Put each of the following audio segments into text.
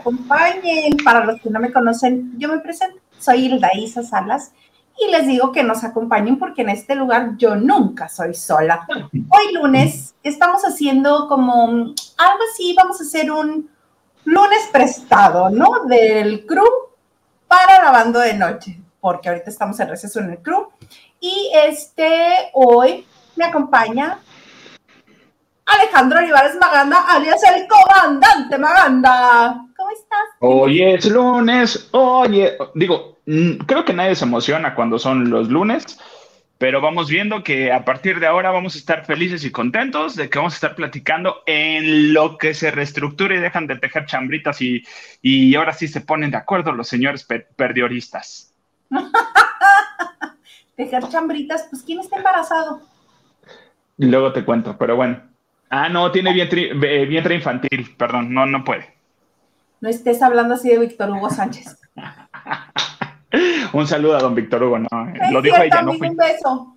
acompañen. Para los que no me conocen, yo me presento, soy Hilda Isa Salas y les digo que nos acompañen porque en este lugar yo nunca soy sola. Hoy lunes estamos haciendo como algo así, vamos a hacer un lunes prestado, ¿no? Del crew para la banda de noche, porque ahorita estamos en receso en el crew. Y este, hoy me acompaña Alejandro Olivares Maganda, alias el comandante Maganda. ¿Cómo estás? Hoy es lunes, oye, digo, mm, creo que nadie se emociona cuando son los lunes, pero vamos viendo que a partir de ahora vamos a estar felices y contentos de que vamos a estar platicando en lo que se reestructura y dejan de tejer chambritas y, y ahora sí se ponen de acuerdo los señores perdioristas. tejer chambritas, pues ¿quién está embarazado? Luego te cuento, pero bueno. Ah, no, tiene vientre, vientre infantil, perdón, no, no puede. No estés hablando así de Víctor Hugo Sánchez. un saludo a don Víctor Hugo, no, lo dijo ella, no fui. Un beso.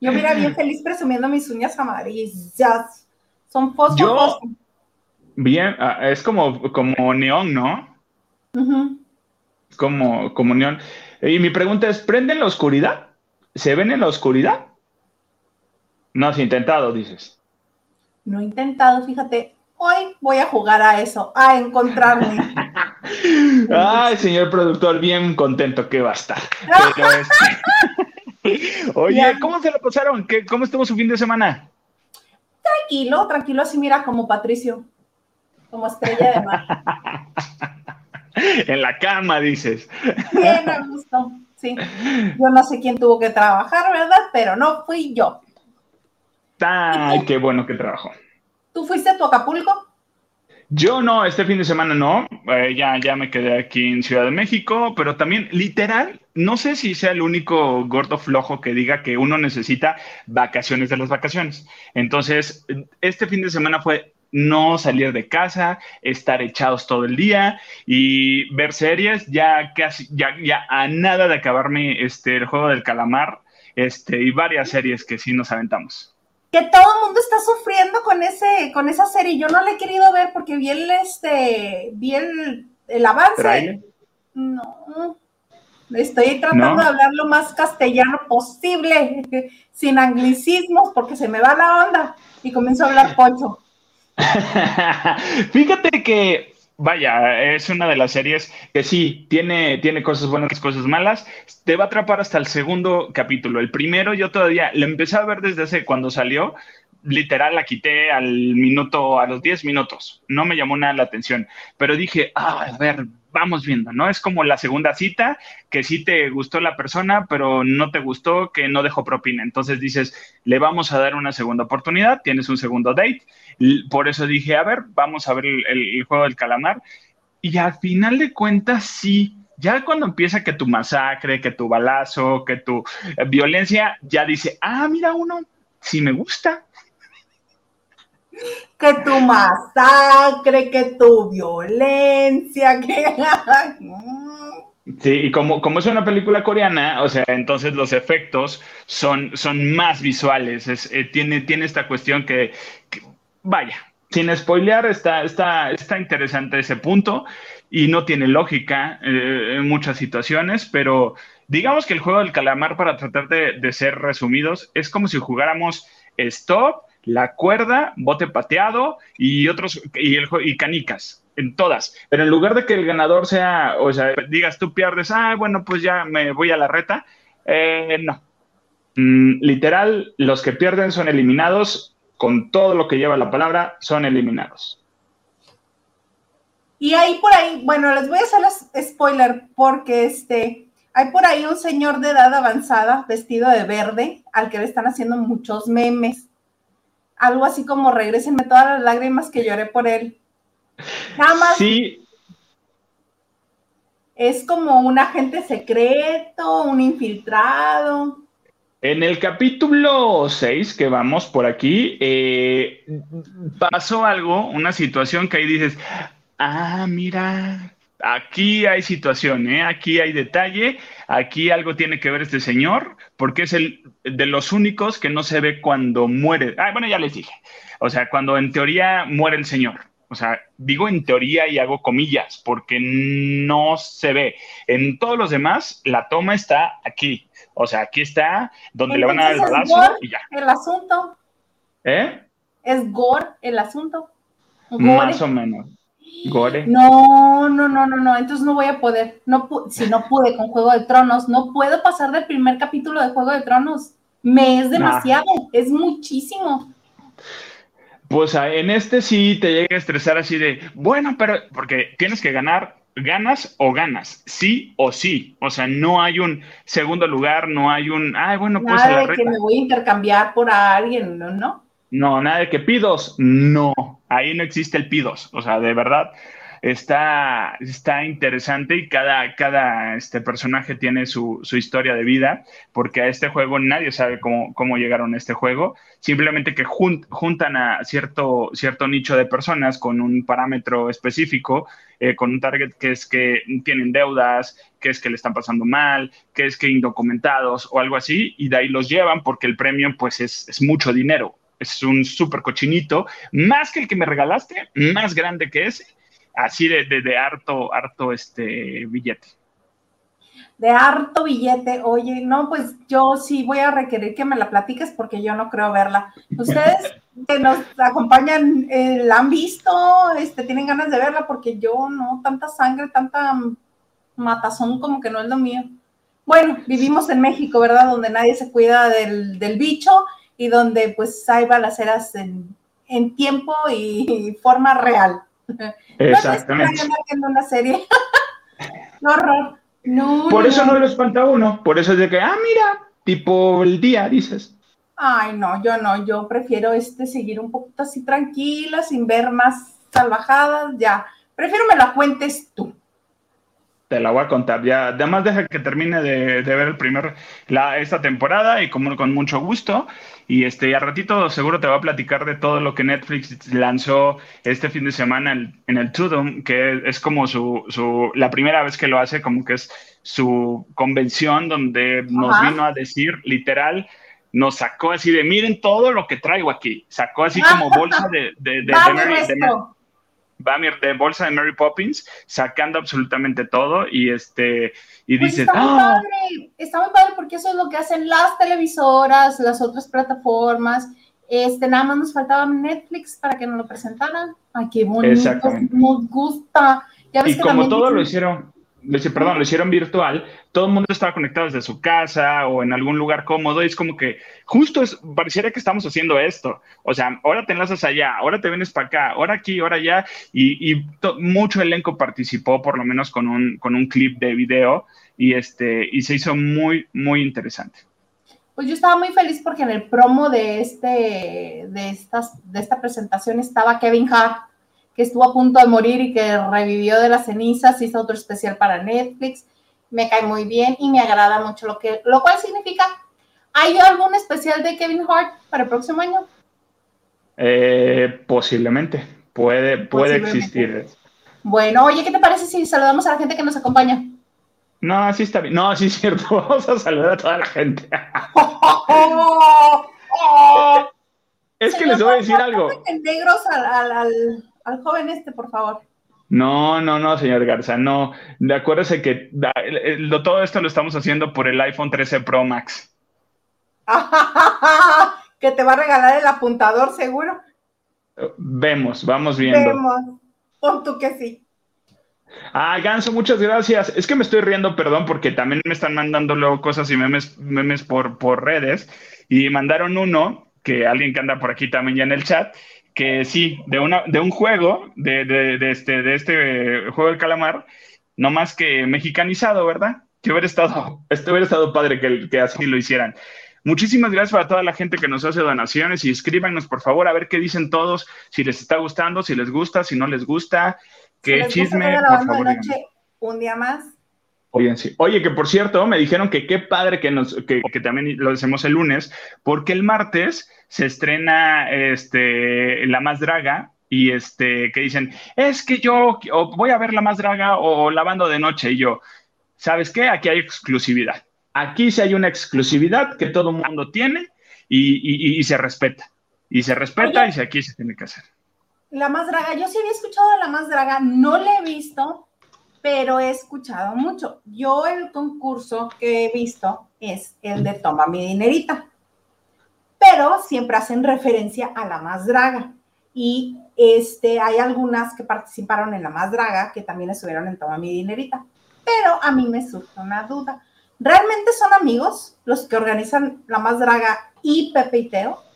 Yo mira bien feliz presumiendo mis uñas amarillas. Son fosfo, Bien, ah, es como, como neón, ¿no? Como, como neón. Y mi pregunta es, ¿prende en la oscuridad? ¿Se ven en la oscuridad? No has intentado, dices. No he intentado, fíjate, hoy voy a jugar a eso, a encontrarme. Ay, señor productor, bien contento que va a estar. Este, oye, ¿cómo se lo pasaron? ¿Qué, ¿Cómo estuvo su fin de semana? Tranquilo, tranquilo, así mira, como Patricio, como estrella de mar. en la cama, dices. Bien, a gusto, sí. Yo no sé quién tuvo que trabajar, ¿verdad? Pero no fui yo. Ay, qué bueno que trabajó. ¿Tú fuiste a tu Acapulco? Yo no, este fin de semana no, eh, ya, ya me quedé aquí en Ciudad de México, pero también literal, no sé si sea el único gordo flojo que diga que uno necesita vacaciones de las vacaciones. Entonces, este fin de semana fue no salir de casa, estar echados todo el día y ver series, ya casi, ya, ya a nada de acabarme este, el juego del calamar este, y varias series que sí nos aventamos que todo el mundo está sufriendo con ese, con esa serie. Yo no la he querido ver porque vi el, este, vi el, avance. No. Estoy tratando de hablar lo más castellano posible, sin anglicismos, porque se me va la onda y comienzo a hablar pocho. Fíjate que vaya, es una de las series que sí, tiene, tiene cosas buenas, cosas malas. Te va a atrapar hasta el segundo capítulo. El primero yo todavía lo empecé a ver desde hace cuando salió. Literal, la quité al minuto, a los 10 minutos. No me llamó nada la atención. Pero dije, ah, a ver, vamos viendo, ¿no? Es como la segunda cita, que sí te gustó la persona, pero no te gustó, que no dejó propina. Entonces dices, le vamos a dar una segunda oportunidad, tienes un segundo date. Por eso dije, a ver, vamos a ver el, juego del calamar. Y al final de cuentas, sí, ya cuando empieza que tu masacre, que tu balazo, que tu eh, violencia, ya dice, ah, mira uno, sí me gusta, que tu masacre, que tu violencia, que... Sí, y como, como es una película coreana, o sea, entonces los efectos son, son más visuales, eh, tiene, tiene esta cuestión que, vaya, sin spoilear, está, está, está interesante ese punto y no tiene lógica eh, en muchas situaciones, pero digamos que el juego del calamar, para tratar de, ser resumidos, es como si jugáramos Stop, la cuerda, bote pateado y otros, y, el, y canicas, en todas. Pero en lugar de que el ganador sea, o sea, digas tú pierdes, ah, bueno, pues ya me voy a la reta, eh, no. Mm, literal, los que pierden son eliminados, con todo lo que lleva la palabra, son eliminados. Y ahí por ahí, bueno, les voy a hacer spoiler porque este, hay por ahí un señor de edad avanzada vestido de verde al que le están haciendo muchos memes algo así como regresenme todas las lágrimas que lloré por él. Nada más. Sí. Es como un agente secreto, un infiltrado. En el capítulo 6 que vamos por aquí, eh, pasó algo, una situación que ahí dices, ah, mira, aquí hay situación, ¿eh? aquí hay detalle, aquí algo tiene que ver este señor, porque es el de los únicos que no se ve cuando muere. Ah, bueno, ya les dije. O sea, cuando en teoría muere el señor. O sea, digo en teoría y hago comillas, porque no se ve. En todos los demás, la toma está aquí. O sea, aquí está donde le van a dar el balazo y ya. El asunto. ¿Eh? Es gore el asunto. Más o menos. Gore. No, no, no, no, no. Entonces no voy a poder. No si no pude con Juego de Tronos, no puedo pasar del primer capítulo de Juego de Tronos. Me es demasiado, es muchísimo. Pues en este sí te llega a estresar así de, bueno, pero porque tienes que ganar, ganas o ganas, sí o sí. O sea, no hay un segundo lugar, no hay un, ay, bueno, pues nada de que me voy a intercambiar por alguien, ¿no? No, nada de que pidos, no, ahí no existe el pidos, o sea, de verdad está, está interesante y cada, cada este personaje tiene su, historia de vida, porque a este juego nadie sabe cómo, cómo llegaron a este juego, simplemente que juntan a cierto, cierto nicho de personas con un parámetro específico, eh, con un target que es que tienen deudas, que es que le están pasando mal, que es que indocumentados o algo así, y de ahí los llevan porque el premio pues es, es mucho dinero. Es un súper cochinito, más que el que me regalaste, más grande que ese, así de, de, harto, harto este billete. De harto billete, oye, no, pues yo sí voy a requerir que me la platiques porque yo no creo verla. Ustedes que nos acompañan, eh, ¿la han visto? Este, ¿Tienen ganas de verla? Porque yo no, tanta sangre, tanta matazón como que no es lo mío. Bueno, vivimos en México, ¿verdad? Donde nadie se cuida del, del bicho y donde pues hay balaceras en, en tiempo y forma real. Exactamente. No una serie. horror. No, por eso no lo espanta uno, por eso es de que, ah, mira, tipo el día, dices. Ay, no, yo no, yo prefiero este seguir un poquito así tranquila, sin ver más salvajadas, ya. Prefiero me la cuentes tú. Te la voy a contar. Ya, además deja que termine de, ver el primer, la, esta temporada y como, con mucho gusto. Y este, a ratito seguro te va a platicar de todo lo que Netflix lanzó este fin de semana en, el Tudum, que es como su, su, la primera vez que lo hace, como que es su convención donde nos vino a decir literal, nos sacó así de, miren todo lo que traigo aquí. Sacó así como bolsa de, de, de, Bamir de bolsa de Mary Poppins, sacando absolutamente todo y este y pues dices, está muy, ¡Ah! padre, está muy padre porque eso es lo que hacen las televisoras, las otras plataformas. Este, nada más nos faltaba Netflix para que nos lo presentaran. Ay, qué bonito, nos gusta. y como todo lo hicieron, perdón, lo hicieron virtual, todo el mundo estaba conectado desde su casa o en algún lugar cómodo y es como que justo es, pareciera que estamos haciendo esto. O sea, ahora te enlazas allá, ahora te vienes para acá, ahora aquí, ahora allá y, mucho elenco participó por lo menos con un, con un clip de video y, este, y se hizo muy, muy interesante. Pues yo estaba muy feliz porque en el promo de, este, de, estas, de esta presentación estaba Kevin Hart que estuvo a punto de morir y que revivió de las cenizas, hizo otro especial para Netflix. Me cae muy bien y me agrada mucho lo que, lo cual significa, ¿hay algún especial de Kevin Hart para el próximo año? Eh, posiblemente, puede, puede existir. Bueno, oye, ¿qué te parece si saludamos a la gente que nos acompaña? No, así está bien. No, sí es cierto. Vamos a saludar a toda la gente. es que les voy a decir algo. negros al, al joven este, por favor. No, no, no, señor Garza, no. De acuérdese que todo esto lo estamos haciendo por el iPhone 13 Pro Max. que te va a regalar el apuntador, seguro. Vemos, vamos viendo. Vemos, pon tú que sí. Ah, Ganso, muchas gracias. Es que me estoy riendo, perdón, porque también me están mandando luego cosas y memes, memes por, por redes. Y mandaron uno, que alguien que anda por aquí también ya en el chat, que sí, de, una, de un juego, de, de, este, de este juego del calamar, no más que mexicanizado, ¿verdad? Que hubiera estado, este hubiera estado padre que, que así lo hicieran. Muchísimas gracias para toda la gente que nos hace donaciones y escríbanos, por favor, a ver qué dicen todos, si les está gustando, si les gusta, si no les gusta, qué chisme, por favor. un día más. Oye, sí. Oye, que por cierto, me dijeron que qué padre que, nos, que, que también lo hacemos el lunes, porque el martes se estrena este, La Más Draga y este, que dicen, es que yo voy a ver La Más Draga o Lavando de Noche. Y yo, ¿sabes qué? Aquí hay exclusividad. Aquí sí hay una exclusividad que todo el mundo tiene y, se respeta. Y se respeta y aquí se tiene que hacer. La Más Draga, yo sí había escuchado de La Más Draga, no la he visto, pero he escuchado mucho. Yo el concurso que he visto es el de Toma mi dinerita, pero siempre hacen referencia a La Más Draga. Y este, hay algunas que participaron en La Más Draga que también estuvieron en Toma mi dinerita. Pero a mí me surge una duda. ¿Realmente son amigos los que organizan La Más Draga y Pepe y Teo?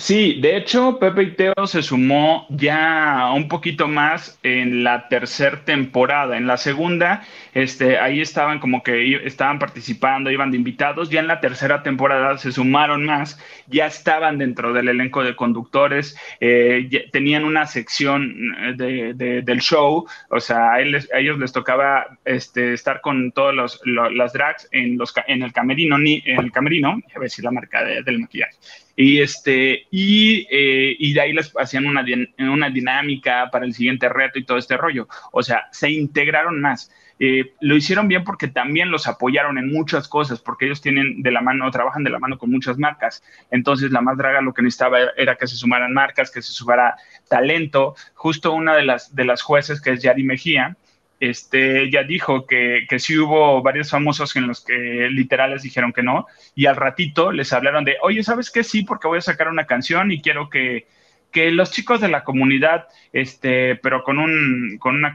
Sí, de hecho, Pepe y Teo se sumó ya un poquito más en la tercera temporada. En la segunda, este, ahí estaban como que estaban participando, iban de invitados. Ya en la tercera temporada se sumaron más, ya estaban dentro del elenco de conductores, eh, tenían una sección eh, del show, o sea, a, ellos les tocaba este, estar con todos los, las drags en, los, en el camerino, en el camerino, a ver si la marca del maquillaje y, este, y, eh, y de ahí les hacían una, una dinámica para el siguiente reto y todo este rollo. O sea, se integraron más. Eh, lo hicieron bien porque también los apoyaron en muchas cosas, porque ellos tienen de la mano, trabajan de la mano con muchas marcas. Entonces, la más draga lo que necesitaba era que se sumaran marcas, que se sumara talento. Justo una de las, de las jueces, que es Yari Mejía, este, ya dijo que, que sí hubo varios famosos en los que literales dijeron que no, y al ratito les hablaron de, oye, ¿sabes qué? Sí, porque voy a sacar una canción y quiero que, que los chicos de la comunidad, este, pero con, un, con una,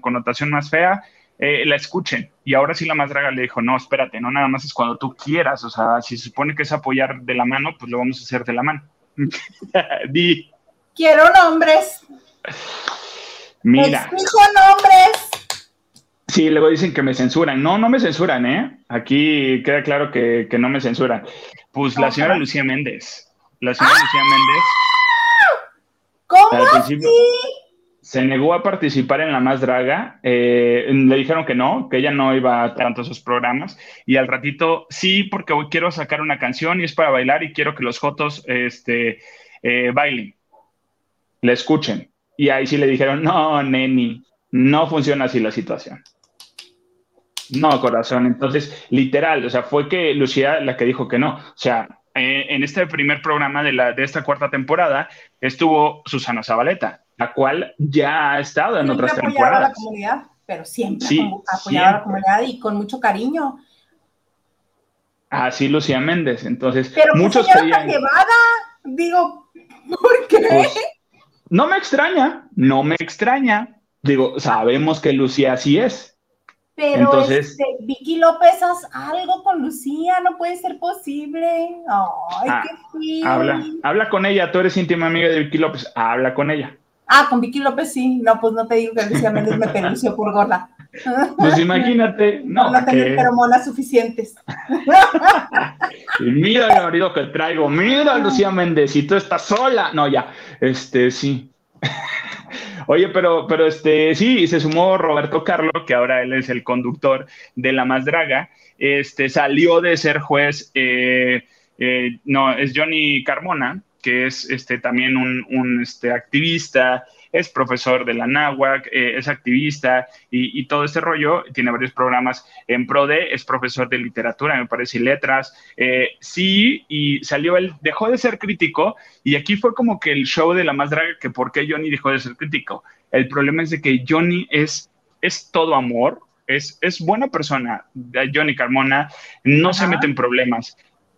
connotación más fea, eh, la escuchen. Y ahora sí la más draga le dijo, no, espérate, no nada más es cuando tú quieras, o sea, si se supone que es apoyar de la mano, pues lo vamos a hacer de la mano. Di. Quiero nombres. Mira. Exijo nombres. Sí, luego dicen que me censuran. No, no me censuran, ¿eh? Aquí queda claro que, no me censuran. Pues la señora Lucía Méndez. La señora Lucía Méndez. ¿Cómo así? Se negó a participar en La Más Draga. Eh, le dijeron que no, que ella no iba a tanto a sus programas. Y al ratito, sí, porque hoy quiero sacar una canción y es para bailar y quiero que los jotos este, eh, bailen. Le escuchen. Y ahí sí le dijeron, no, neni, no funciona así la situación. No, corazón. Entonces, literal, o sea, fue que Lucía la que dijo que no. O sea, eh, en este primer programa de, la, de esta cuarta temporada estuvo Susana Zabaleta, la cual ya ha estado en otras temporadas. A la comunidad, pero siempre sí, apoyado a la comunidad y con mucho cariño. Así Lucía Méndez. Entonces, pero muchos creían... llevada, digo, ¿por qué? Pues, no me extraña, no me extraña. Digo, sabemos que Lucía así es. Pero Entonces, este, Vicky López, haz algo con Lucía, no puede ser posible. Ay, ah, qué. Habla, habla con ella, tú eres íntima amiga de Vicky López, habla con ella. Ah, con Vicky López sí. No, pues no te digo que Lucía Méndez me pelució por gorda. Pues imagínate. No, no tengo feromonas suficientes. mira el marido que traigo, mira Lucía Méndez, y tú estás sola. No, ya, este, sí. Oye, pero, pero este, sí, se sumó Roberto Carlo, que ahora él es el conductor de La Más Draga. Este, salió de ser juez, eh, eh, no, es Johnny Carmona, que es este, también un, un este, activista, es profesor de la NAWAC, eh, es activista y, todo este rollo, tiene varios programas en PRODE, es profesor de literatura, me parece, y letras. Eh, sí, y salió él, dejó de ser crítico y aquí fue como que el show de la más draga, que por qué Johnny dejó de ser crítico. El problema es de que Johnny es, es todo amor, es, es buena persona, Johnny Carmona, no se mete en problemas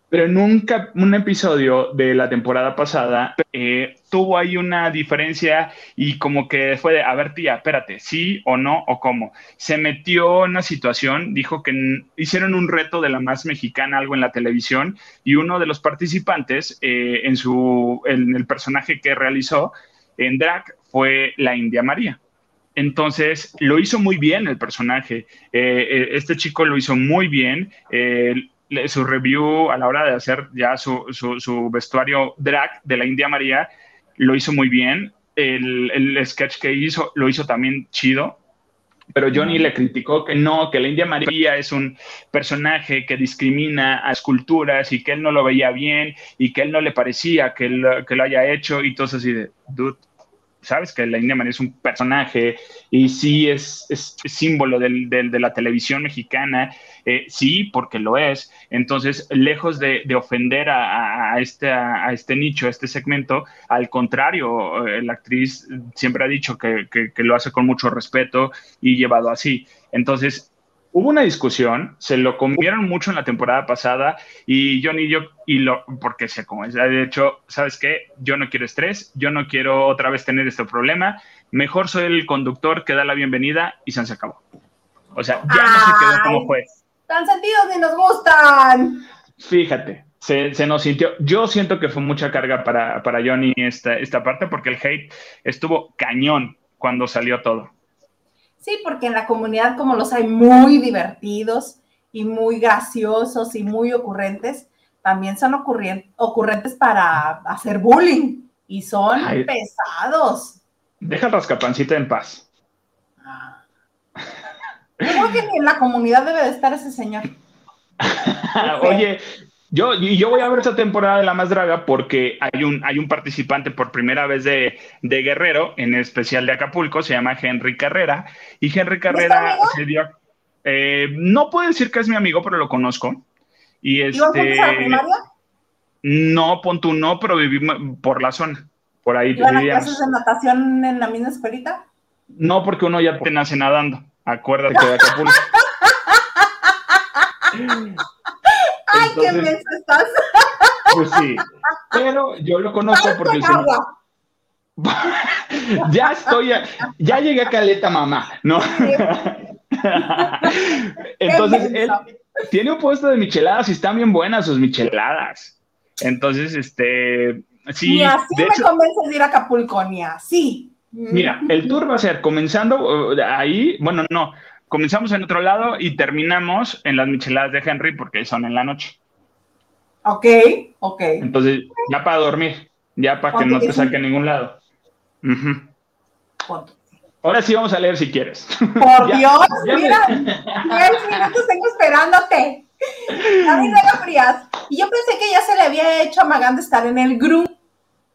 pero nunca un episodio de la temporada pasada eh, tuvo ahí una diferencia y como que fue de, a ver tía, espérate, sí o no o cómo. Se metió en una situación, dijo que hicieron un reto de la más mexicana, algo en la televisión, y uno de los participantes eh, en, su, en el personaje que realizó en drag fue la India María. Entonces, lo hizo muy bien el personaje. Eh, este chico lo hizo muy bien su review a la hora de hacer ya su, su, vestuario drag de la India María, lo hizo muy bien. El, el, sketch que hizo lo hizo también chido, pero Johnny le criticó que no, que la India María es un personaje que discrimina a esculturas y que él no lo veía bien y que él no le parecía que, que lo haya hecho y todo así de, dude, sabes que la India María es un personaje y sí es, símbolo de la televisión mexicana, eh, sí, porque lo es. Entonces, lejos de, ofender a, este, a, este nicho, a este segmento, al contrario, eh, la actriz siempre ha dicho que, que lo hace con mucho respeto y llevado así. Entonces, hubo una discusión, se lo comieron mucho en la temporada pasada y Johnny y yo, y lo, porque se como de hecho, ¿sabes qué? Yo no quiero estrés, yo no quiero otra vez tener este problema, mejor soy el conductor que da la bienvenida y se acabó. O sea, ya no se quedó como juez. Tan sentidos ni nos gustan. Fíjate, se, nos sintió, yo siento que fue mucha carga para, para Johnny esta, esta parte porque el hate estuvo cañón cuando salió todo. Sí, porque en la comunidad como los hay muy divertidos y muy graciosos y muy ocurrentes, también son ocurrentes para hacer bullying y son pesados. Deja rascapancita en paz. Ah. Yo creo que en la comunidad debe de estar ese señor. Oye, yo, yo voy a ver esta temporada de La Más Draga porque hay un, hay un participante por primera vez de, Guerrero, en especial de Acapulco, se llama Henry Carrera. Y Henry Carrera se dio. Eh, no puedo decir que es mi amigo, pero lo conozco. Y este, a la primaria? No, pon no, pero vivimos por la zona. Por ahí ¿Iban a clases de natación en la misma escuelita? No, porque uno ya te nace nadando. Acuérdate de Acapulco. ¡Ay, qué mes estás! Pues sí, pero yo lo conozco porque señor... ya estoy, ya llegué a Caleta, mamá, ¿no? Entonces, él tiene un puesto de micheladas y están bien buenas sus micheladas. Entonces, este, sí. Ni así me convences de ir a Acapulco, ni así. Mira, el tour va a ser comenzando uh, ahí, bueno, no, comenzamos en otro lado y terminamos en las micheladas de Henry porque son en la noche. Ok, ok. Entonces, ya para dormir, ya para que no te saque a ningún lado. Ahora sí vamos a leer si quieres. Por Dios, mira, 10 minutos tengo esperándote. David Frías. Y yo pensé que ya se le había hecho amagando estar en el grupo.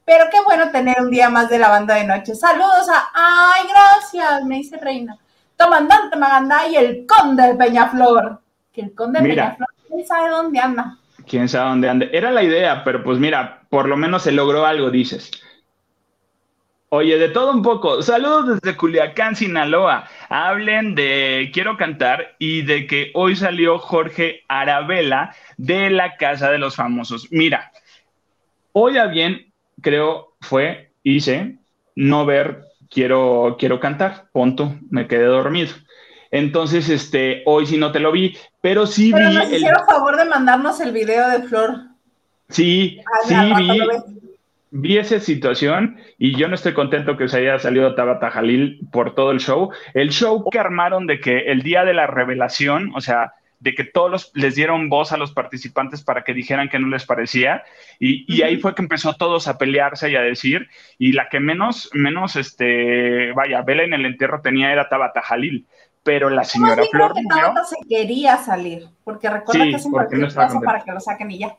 Pero qué bueno tener un día más de la banda de noche. Saludos a. ¡Ay, gracias! Me dice Reina. Comandante Maganda y el conde de Peñaflor. Que el conde de Peñaflor, ¿quién sabe dónde anda? ¿Quién sabe dónde anda? Era la idea, pero pues mira, por lo menos se logró algo, dices. Oye, de todo un poco. Saludos desde Culiacán, Sinaloa. Hablen de Quiero cantar y de que hoy salió Jorge Arabella de la Casa de los Famosos. Mira, hoy a bien, creo, fue, hice, no ver quiero, quiero cantar, punto, me quedé dormido. Entonces, este, hoy sí no te lo vi, pero sí pero vi. Nos hicieron favor de mandarnos el video de Flor. Sí, sí vi, vi esa situación y yo no estoy contento que se haya salido Tabata Jalil por todo el show. El show que armaron de que el día de la revelación, o sea, de que todos les dieron voz a los participantes para que dijeran que no les parecía. Y, ahí fue que empezó todos a pelearse y a decir. Y la que menos menos este vaya vela en el entierro tenía era Tabata Jalil. Pero la señora Flor que Tabata se quería salir porque recuerda que es un no para que lo saquen y ya.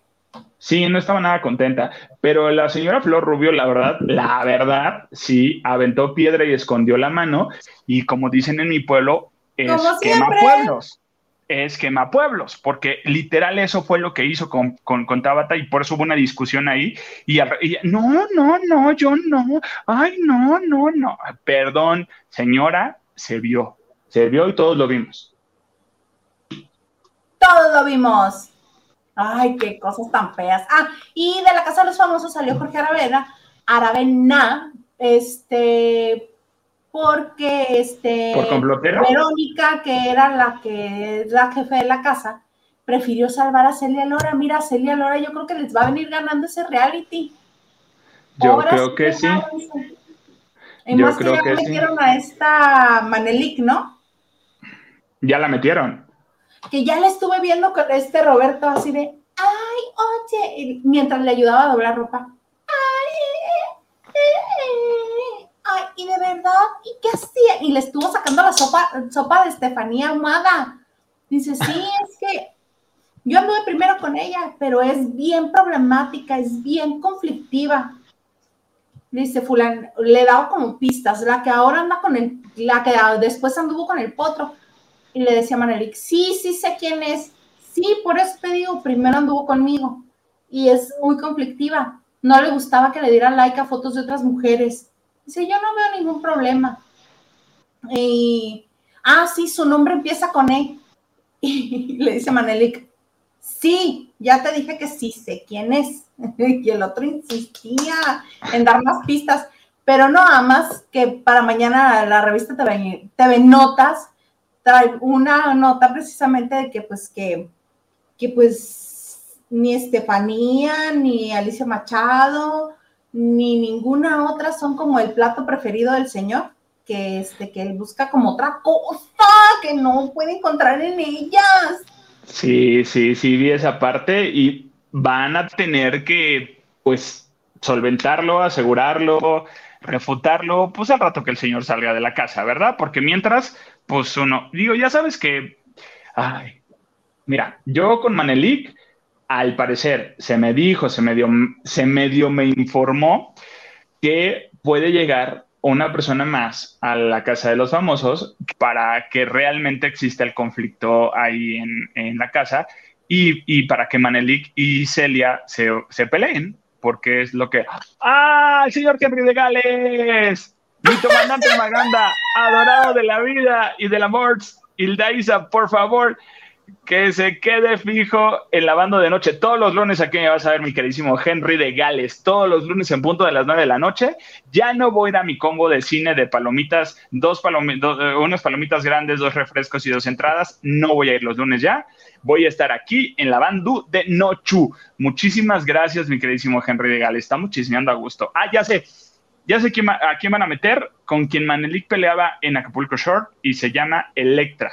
Sí, no estaba nada contenta, pero la señora Flor Rubio, la verdad, la verdad, sí, aventó piedra y escondió la mano, y como dicen en mi pueblo, es quema pueblos es quema pueblos, porque literal eso fue lo que hizo con, con, Tabata y por eso hubo una discusión ahí. Y, no, no, no, yo no, ay, no, no, no, perdón, señora, se vio, se vio y todos lo vimos. Todos lo vimos. Ay, qué cosas tan feas. Ah, y de la Casa de los Famosos salió Jorge Aravena, Aravena, este, porque este Verónica, que era la que la jefe de la casa, prefirió salvar a Celia Lora. Mira, Celia Lora, yo creo que les va a venir ganando ese reality. Yo creo que sí. Y más que ya metieron a esta Manelik, ¿no? Ya la metieron. Que ya la estuve viendo con este Roberto así de, ay, oye, mientras le ayudaba a doblar ropa. Ay, ay, y de verdad, ¿y qué hacía? Y le estuvo sacando la sopa, sopa de Estefanía Ahumada. Dice, sí, es que yo anduve primero con ella, pero es bien problemática, es bien conflictiva. dice Fulan, le he dado como pistas, la que ahora anda con el, la que después anduvo con el potro. Y le decía a Manelik, sí, sí sé quién es. Sí, por eso te digo, primero anduvo conmigo. Y es muy conflictiva. No le gustaba que le dieran like a fotos de otras mujeres. Dice, yo no veo ningún problema. Y, ah, sí, su nombre empieza con E. Y le dice Manelik, sí, ya te dije que sí sé quién es. Y el otro insistía en dar más pistas, pero no, más que para mañana la revista TV, TV Notas trae una nota precisamente de que pues que, que pues ni Estefanía, ni Alicia Machado, ni ninguna otra son como el plato preferido del señor, que este, que él busca como otra cosa que no puede encontrar en ellas. Sí, sí, sí, vi esa parte y van a tener que, pues, solventarlo, asegurarlo, refutarlo, pues al rato que el señor salga de la casa, ¿verdad? Porque mientras, pues uno, digo, ya sabes que, ay, mira, yo con Manelik, al parecer, se me dijo, se medio, se medio me informó que puede llegar una persona más a la casa de los famosos para que realmente exista el conflicto ahí en, en la casa y, para que Manelik y Celia se, se, peleen, porque es lo que... ¡Ah, el señor Henry de Gales! Mi comandante Maganda, adorado de la vida y del amor, Hildaisa, por favor, que se quede fijo en la banda de noche. Todos los lunes aquí me vas a ver, mi queridísimo Henry de Gales. Todos los lunes en punto de las nueve de la noche. Ya no voy a ir a mi combo de cine de palomitas, dos palomitas, eh, unas palomitas grandes, dos refrescos y dos entradas. No voy a ir los lunes ya. Voy a estar aquí en la bandu de Nochu. Muchísimas gracias, mi queridísimo Henry de Gales. Estamos chismeando a gusto. Ah, ya sé ya sé quién, a quién van a meter, con quien Manelik peleaba en Acapulco Short y se llama Electra.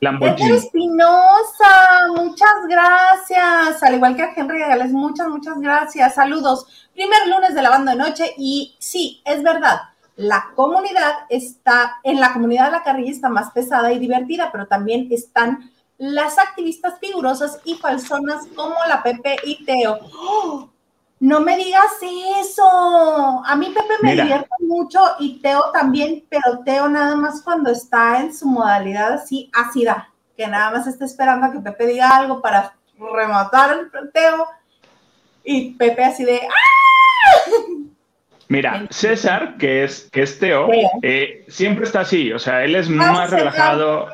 Lamborghini. Espinosa, muchas gracias. Al igual que a Henry Gales, muchas, muchas gracias. Saludos. Primer lunes de la banda de noche y sí, es verdad. La comunidad está, en la comunidad de la carrilla está más pesada y divertida, pero también están las activistas figurosas y falsonas como la Pepe y Teo. ¡Oh! No me digas eso. A mí Pepe me divierte mucho y Teo también, pero Teo nada más cuando está en su modalidad así ácida, que nada más está esperando a que Pepe diga algo para rematar el Teo y Pepe así de ¡Ah! Mira, César, que es, que es Teo, eh, siempre está así, o sea, él es ah, más relajado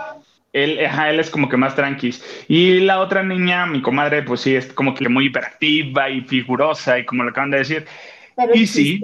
él, él es como que más tranqui. Y la otra niña, mi comadre, pues sí, es como que muy hiperactiva y figurosa y como lo acaban de decir. y sí,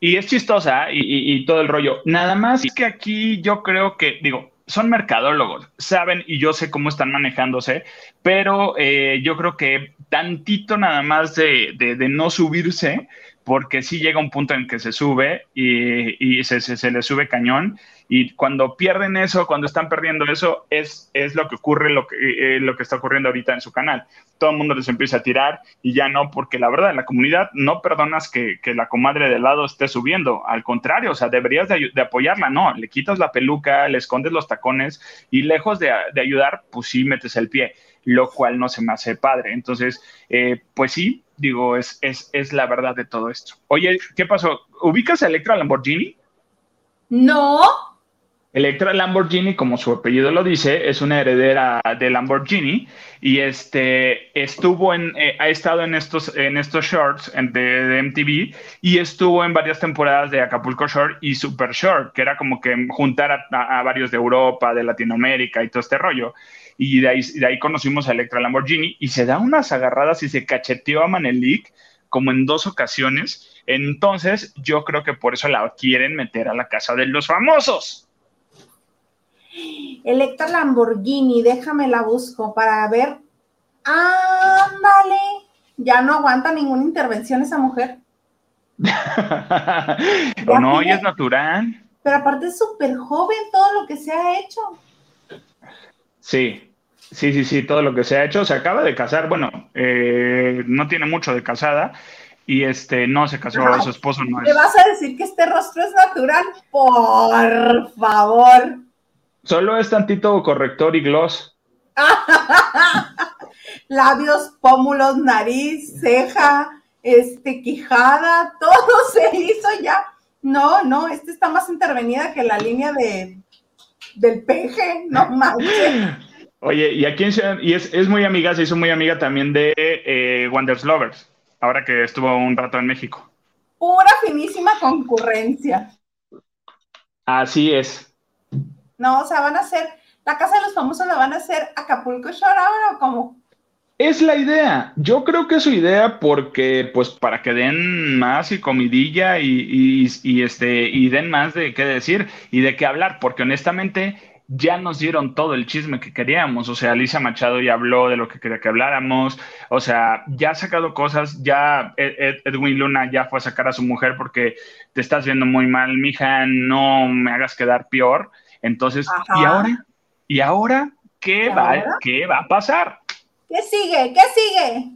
y es chistosa y, todo el rollo. Nada más que aquí yo creo que, digo, son mercadólogos, saben y yo sé cómo están manejándose, pero eh, yo creo que tantito nada más de, de, no subirse, porque sí llega un punto en que se sube y, y se, se, se le sube cañón y cuando pierden eso, cuando están perdiendo eso, es, es lo que ocurre, lo que, eh, lo que está ocurriendo ahorita en su canal. Todo el mundo les empieza a tirar y ya no, porque la verdad, en la comunidad no perdonas que, que la comadre de lado esté subiendo. Al contrario, o sea, deberías de, apoyarla, no. Le quitas la peluca, le escondes los tacones y lejos de, de ayudar, pues sí metes el pie, lo cual no se me hace padre. Entonces, eh, pues sí, digo, es, es, es la verdad de todo esto. Oye, ¿qué pasó? ¿Ubicas a Electra Lamborghini? No. Electra Lamborghini, como su apellido lo dice, es una heredera de Lamborghini y este estuvo en, eh, ha estado en estos, en estos shorts de, MTV y estuvo en varias temporadas de Acapulco Short y Super Short, que era como que juntar a, varios de Europa, de Latinoamérica y todo este rollo. Y de ahí, de ahí conocimos a Electra Lamborghini y se da unas agarradas y se cacheteó a Manelik como en dos ocasiones. Entonces, yo creo que por eso la quieren meter a la casa de los famosos. Electra Lamborghini, déjame la busco para ver. Ándale, ya no aguanta ninguna intervención esa mujer. no, ella es natural. Pero aparte es súper joven todo lo que se ha hecho. Sí, sí, sí, sí, todo lo que se ha hecho. Se acaba de casar, bueno, eh, no tiene mucho de casada y este no se casó, su esposo no es. ¿Me vas a decir que este rostro es natural? Por favor. Solo es tantito corrector y gloss. Labios, pómulos, nariz, ceja, este, Quijada, todo se hizo ya. No, no, esta está más intervenida que la línea de del peje, no manches. Oye, y aquí y es, es, muy amiga, se hizo muy amiga también de eh, Wonders Lovers, ahora que estuvo un rato en México. Pura finísima concurrencia. Así es. No, o sea, van a hacer, la casa de los famosos la van a hacer Acapulco Shore ahora o cómo? Es la idea. Yo creo que es su idea porque, pues, para que den más y comidilla y, y, este, y den más de qué decir y de qué hablar, porque honestamente ya nos dieron todo el chisme que queríamos. O sea, Alicia Machado ya habló de lo que quería que habláramos. O sea, ya ha sacado cosas. Ya Edwin Luna ya fue a sacar a su mujer porque te estás viendo muy mal, mija, no me hagas quedar peor. Entonces, ¿y ahora? ¿Y ahora qué, Va, qué va a pasar? ¿Qué sigue? ¿Qué sigue?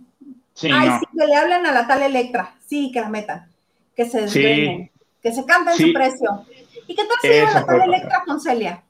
Sí, Ay, sí, que le hablen a la tal Electra. Sí, que la metan. Que se desgreñen. Que se canten su precio. ¿Y qué tal si la tal Electra con Celia?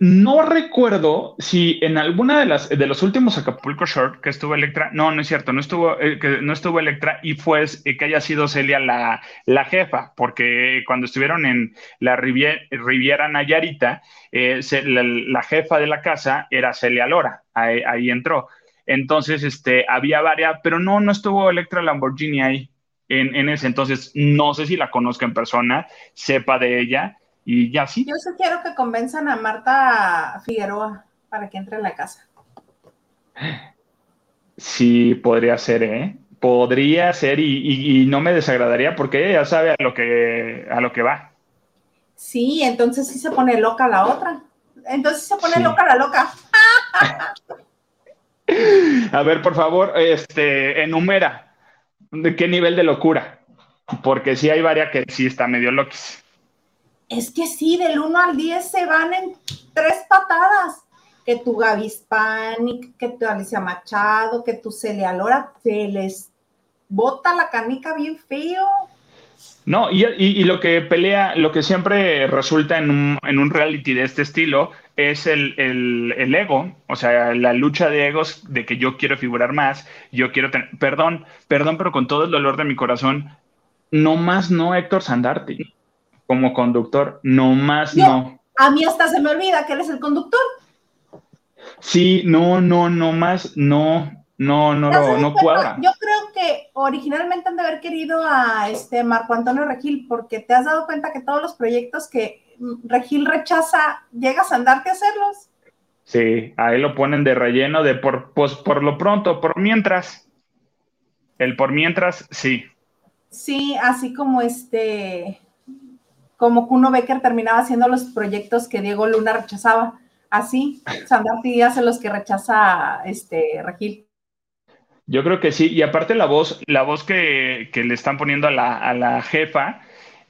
No recuerdo si en alguna de las de los últimos Acapulco Short que estuvo Electra, no, no es cierto, no estuvo, eh, que no estuvo Electra y fue eh, que haya sido Celia la, la, jefa, porque cuando estuvieron en la Riviera, Nayarita, eh, la, jefa de la casa era Celia Lora, ahí, entró. Entonces, este, había varias, pero no, no estuvo Electra Lamborghini ahí en, en ese entonces. No sé si la conozca en persona, sepa de ella y ya sí. Yo quiero que convenzan a Marta Figueroa para que entre en la casa. Sí, podría ser, ¿eh? Podría ser y, no me desagradaría porque ella ya sabe a lo que, a lo que va. Sí, entonces sí se pone loca la otra. Entonces se pone loca la loca. a ver, por favor, este, enumera de qué nivel de locura. Porque sí hay varias que sí está medio loquis es que sí, del 1 al 10 se van en tres patadas. Que tu Gaby Hispanic, que tu Alicia Machado, que tu Celia Lora, se les bota la canica bien feo. No, y, lo que pelea, lo que siempre resulta en un, reality de este estilo es el, el, ego, o sea, la lucha de egos de que yo quiero figurar más, yo quiero tener, perdón, perdón, pero con todo el dolor de mi corazón, no más no Héctor Sandarte como conductor, no más no. A mí hasta se me olvida que él es el conductor. Sí, no, no, no más, no, no, no, no, no cuadra. Yo creo que originalmente han de haber querido a este Marco Antonio Regil, porque te has dado cuenta que todos los proyectos que Regil rechaza, llegas a andarte a hacerlos. Sí, ahí lo ponen de relleno de por, pues, por lo pronto, por mientras. El por mientras, sí. Sí, así como este, como Kuno Becker terminaba haciendo los proyectos que Diego Luna rechazaba. Así, Sandarti hace los que rechaza este Regil. Yo creo que sí, y aparte la voz, la voz que, le están poniendo a la, jefa,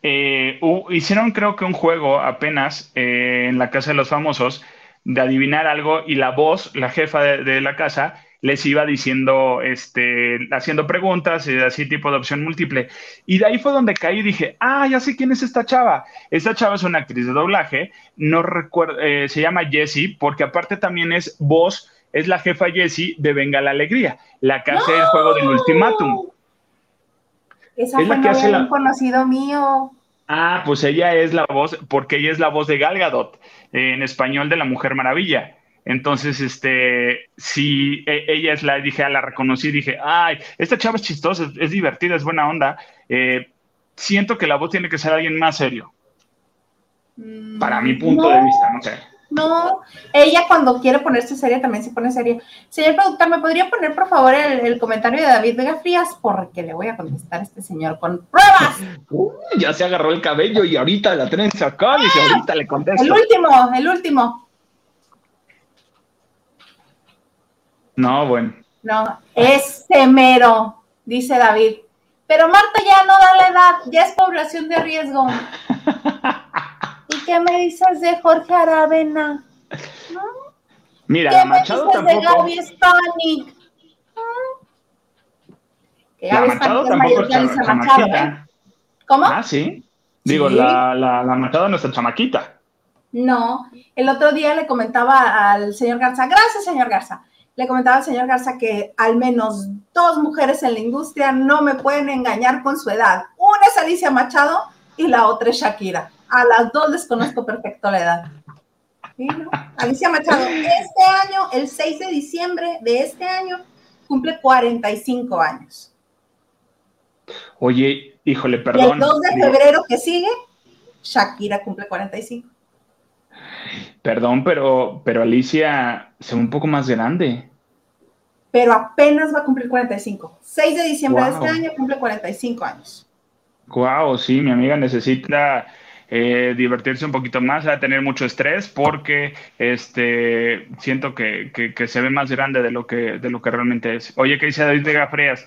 eh, hicieron creo que un juego apenas eh, en la Casa de los Famosos de adivinar algo y la voz, la jefa de la casa, les iba diciendo, este, haciendo preguntas, y así tipo de opción múltiple. Y de ahí fue donde caí y dije, ah, ya sé quién es esta chava. Esta chava es una actriz de doblaje, no recuerdo, eh, se llama Jessie, porque aparte también es voz, es la jefa Jessie de Venga la Alegría, la que hace el juego del ultimátum. Esa es la que hace un conocido mío. Ah, pues ella es la voz, porque ella es la voz de Gal Gadot, en español de la Mujer Maravilla. Entonces, este, si e, ella es la, dije, ah, la reconocí, dije, ay, esta chava es chistosa, es, divertida, es buena onda. Eh, siento que la voz tiene que ser alguien más serio. Para mi punto de vista, no sé. No, ella cuando quiere ponerse seria también se pone seria. Señor productor, ¿me podría poner por favor el, comentario de David Vega Frías? Porque le voy a contestar a este señor con pruebas. ya se agarró el cabello y ahorita la trenza acá, dice, ahorita le contesto. El último, el último. No, bueno. No, es mero, dice David. Pero Marta ya no da la edad, ya es población de riesgo. ¿Y qué me dices de Jorge Aravena? Mira, Machado me dices tampoco. de Gaby Spanik? la Machado tampoco es chamaquita. ¿eh? ¿Cómo? Ah, sí. Digo, La, la, la Machado no está chamaquita. No, el otro día le comentaba al señor Garza, gracias señor Garza, le comentaba al señor Garza que al menos dos mujeres en la industria no me pueden engañar con su edad. Una es Alicia Machado y la otra es Shakira. A las dos les conozco perfecto la edad. Alicia Machado, este año, el 6 de diciembre de este año, cumple 45 años. Oye, híjole, perdón. el 2 de febrero que sigue, Shakira cumple 45. Perdón, pero, pero Alicia se ve un poco más grande. Pero apenas va a cumplir 45. 6 de diciembre de este año cumple 45 años. Wow, sí, mi amiga necesita eh, divertirse un poquito más, a tener mucho estrés porque este, siento que, se ve más grande de lo que, de lo que realmente es. Oye, ¿qué dice David Vega Frías?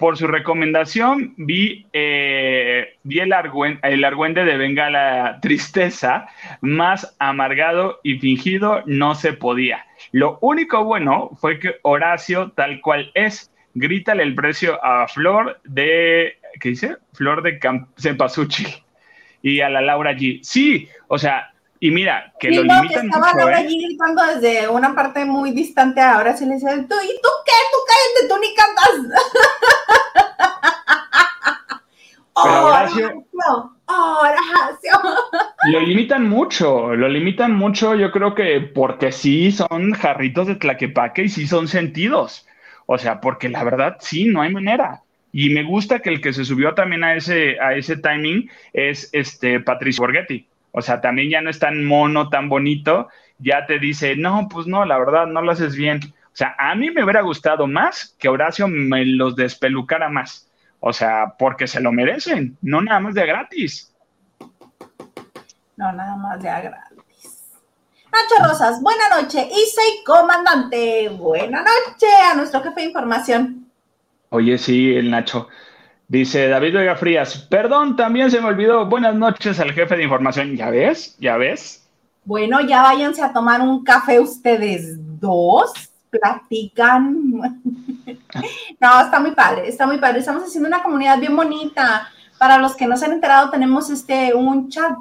Por su recomendación vi, eh, vi el, el argüende de Venga la Tristeza, más amargado y fingido no se podía. Lo único bueno fue que Horacio, tal cual es, grítale el precio a Flor de, ¿qué dice? Flor de Cempasúchil y a la Laura G. Sí, o sea, y mira, que lo limitan estaba mucho, Laura ¿eh? G gritando desde una parte muy distante ahora, sí le dice, ¿tú, ¿y tú qué? Tú cállate, tú ni cantas. Pero Horacio, Horacio. Lo limitan mucho, lo limitan mucho, yo creo que porque sí son jarritos de tlaquepaque y sí son sentidos. O sea, porque la verdad sí, no hay manera. Y me gusta que el que se subió también a ese, a ese timing es este Patricio Borghetti. O sea, también ya no es tan mono, tan bonito, ya te dice, no, pues no, la verdad, no lo haces bien. O sea, a mí me hubiera gustado más que Horacio me los despelucara más. O sea, porque se lo merecen, no nada más de gratis. No, nada más de gratis. Nacho Rosas, buena noche. Isei Comandante, buena noche a nuestro jefe de información. Oye, sí, el Nacho. Dice David Vega Frías, perdón, también se me olvidó. Buenas noches al jefe de información. ¿Ya ves? ¿Ya ves? Bueno, ya váyanse a tomar un café ustedes dos, platican. no, está muy padre, está muy padre. Estamos haciendo una comunidad bien bonita. Para los que no se han enterado, tenemos este un chat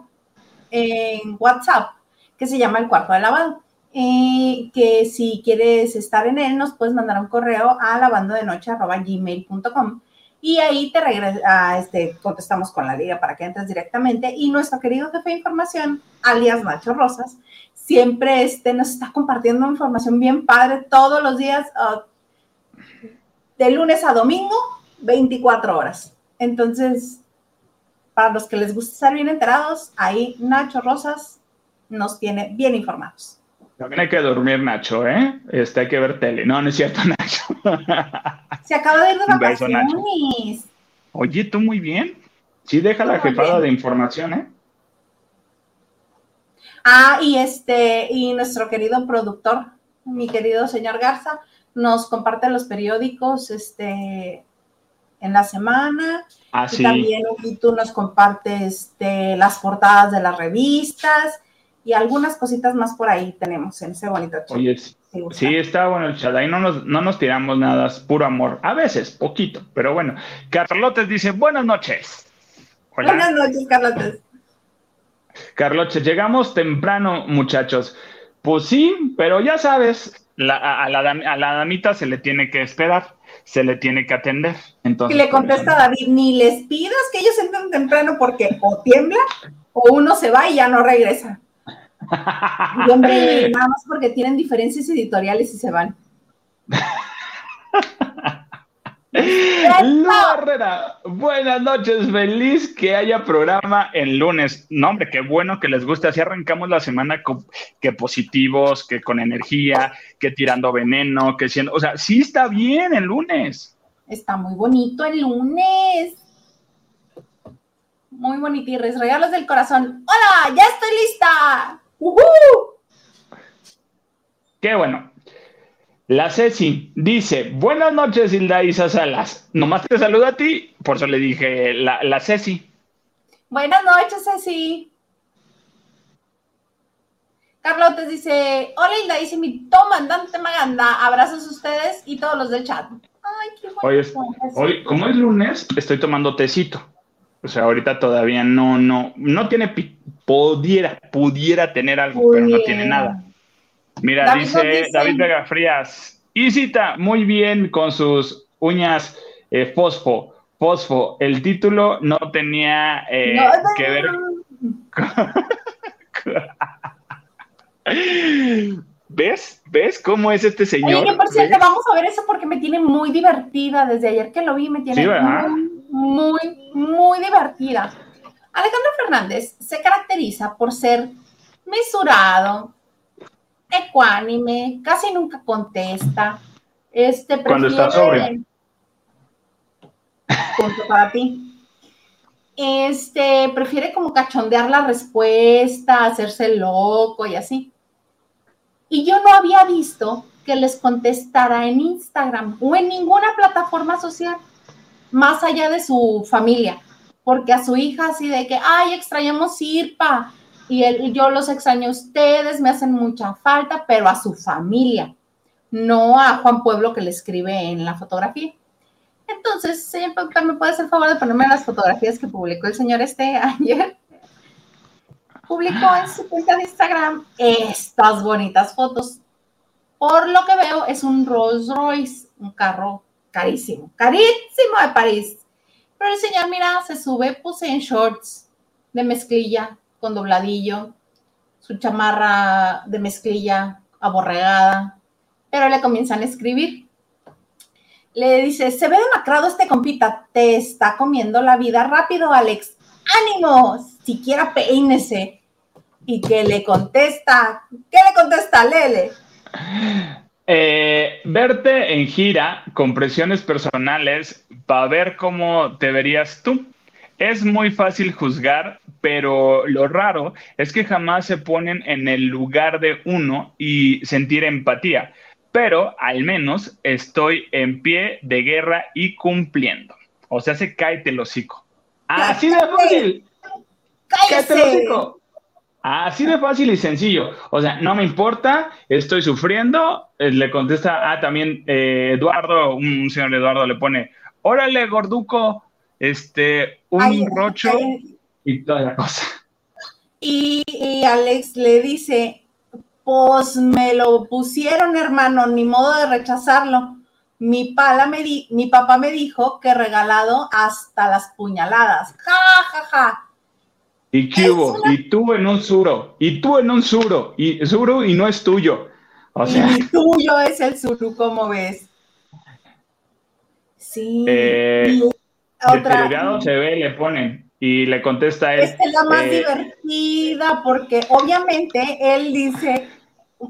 en WhatsApp que se llama El Cuarto de Lavado que si quieres estar en él, nos puedes mandar un correo a lavandodenoche.gmail.com y ahí te regresa, este, contestamos con la liga para que entres directamente. Y nuestro querido jefe de información, alias Nacho Rosas, siempre este, nos está compartiendo información bien padre todos los días, uh, de lunes a domingo, 24 horas. Entonces, para los que les gusta estar bien enterados, ahí Nacho Rosas nos tiene bien informados. También hay que dormir, Nacho, ¿eh? Este, hay que ver tele. No, no es cierto, Nacho. Se acaba de ir de vacaciones. Oye, tú muy bien. Sí, deja la jepada de información, ¿eh? Ah, y este, y nuestro querido productor, mi querido señor Garza, nos comparte los periódicos, este, en la semana. Ah, y también y tú nos compartes este, las portadas de las revistas y algunas cositas más por ahí tenemos en ese bonito chat. Oye, sí, está bueno el chat, ahí no nos, no nos tiramos nada, es puro amor. A veces, poquito, pero bueno. Carlotes dice, buenas noches. Buenas noches, Carlotes. Carlotes, llegamos temprano, muchachos. Pues sí, pero ya sabes, a, la, a, la, damita se le tiene que esperar, se le tiene que atender. Entonces, y le contesta David, ni les pidas que ellos entren temprano porque o tiembla o uno se va y ya no regresa. Y hombre, nada más porque tienen diferencias editoriales y se van. Herrera, buenas noches, feliz que haya programa el lunes. No, hombre, qué bueno que les guste. Así arrancamos la semana con, que positivos, que con energía, que tirando veneno, que siendo. O sea, sí está bien el lunes. Está muy bonito el lunes. Muy bonito. Y regalos del corazón. ¡Hola! ¡Ya estoy lista! Qué bueno. La Ceci dice, buenas noches, Hilda Isa Salas. Nomás te saludo a ti, por eso le dije la, la Ceci. Buenas noches, Ceci. Carlotes dice, hola Hilda Isa, mi comandante Maganda, abrazos a ustedes y todos los del chat. Ay, qué bueno. Hoy, como es lunes, estoy tomando tecito. O sea, ahorita todavía no, no, no tiene, pudiera, pudiera tener algo, pero no tiene nada. Mira, dice, David Vega Frías, Isita, muy bien con sus uñas eh, fosfo. Fosfo, el título no tenía eh, que ver. ¿Ves? ¿Ves cómo es este señor? Oye, por cierto, vamos a ver eso porque me tiene muy divertida. Desde ayer que lo vi, me tiene muy, muy, muy divertida. Alejandro Fernández se caracteriza por ser mesurado, ecuánime, casi nunca contesta. Este Cuando está sobre. Punto para ti. Este prefiere como cachondear la respuesta, hacerse loco y así. Y yo no había visto que les contestara en Instagram o en ninguna plataforma social, más allá de su familia, porque a su hija así de que, ay, extrañamos Irpa, y él, yo los extraño a ustedes, me hacen mucha falta, pero a su familia, no a Juan Pueblo que le escribe en la fotografía. Entonces, señor ¿me puede hacer favor de ponerme las fotografías que publicó el señor este ayer? publicó en su cuenta de Instagram estas bonitas fotos. Por lo que veo, es un Rolls Royce, un carro carísimo, carísimo de París. Pero el señor, mira, se sube, puse en shorts de mezclilla con dobladillo, su chamarra de mezclilla aborregada, pero le comienzan a escribir. Le dice, se ve demacrado este compita, te está comiendo la vida rápido, Alex. ¡Ánimo! Siquiera peínese y que le contesta, ¿qué le contesta Lele? Eh, verte en gira con presiones personales para ver cómo te verías tú. Es muy fácil juzgar, pero lo raro es que jamás se ponen en el lugar de uno y sentir empatía. Pero al menos estoy en pie de guerra y cumpliendo. O sea, se cae el hocico. Así de fácil. Cállate el hocico. Así de fácil y sencillo. O sea, no me importa, estoy sufriendo. Eh, le contesta, ah, también eh, Eduardo, un señor Eduardo le pone, órale, gorduco, este, un rocho y toda la cosa. Y, Alex le dice, pues me lo pusieron, hermano, ni modo de rechazarlo. Mi, pala me mi papá me dijo que regalado hasta las puñaladas. Ja, ja, ja. ¿Y hubo? Y tú en un suro, y tú en un suro, y suro y no es tuyo. O sea, y tuyo es el suru, ¿cómo ves? Sí. Eh, otra. se ve, le ponen y le contesta él. Esta es la más eh, divertida porque obviamente él dice,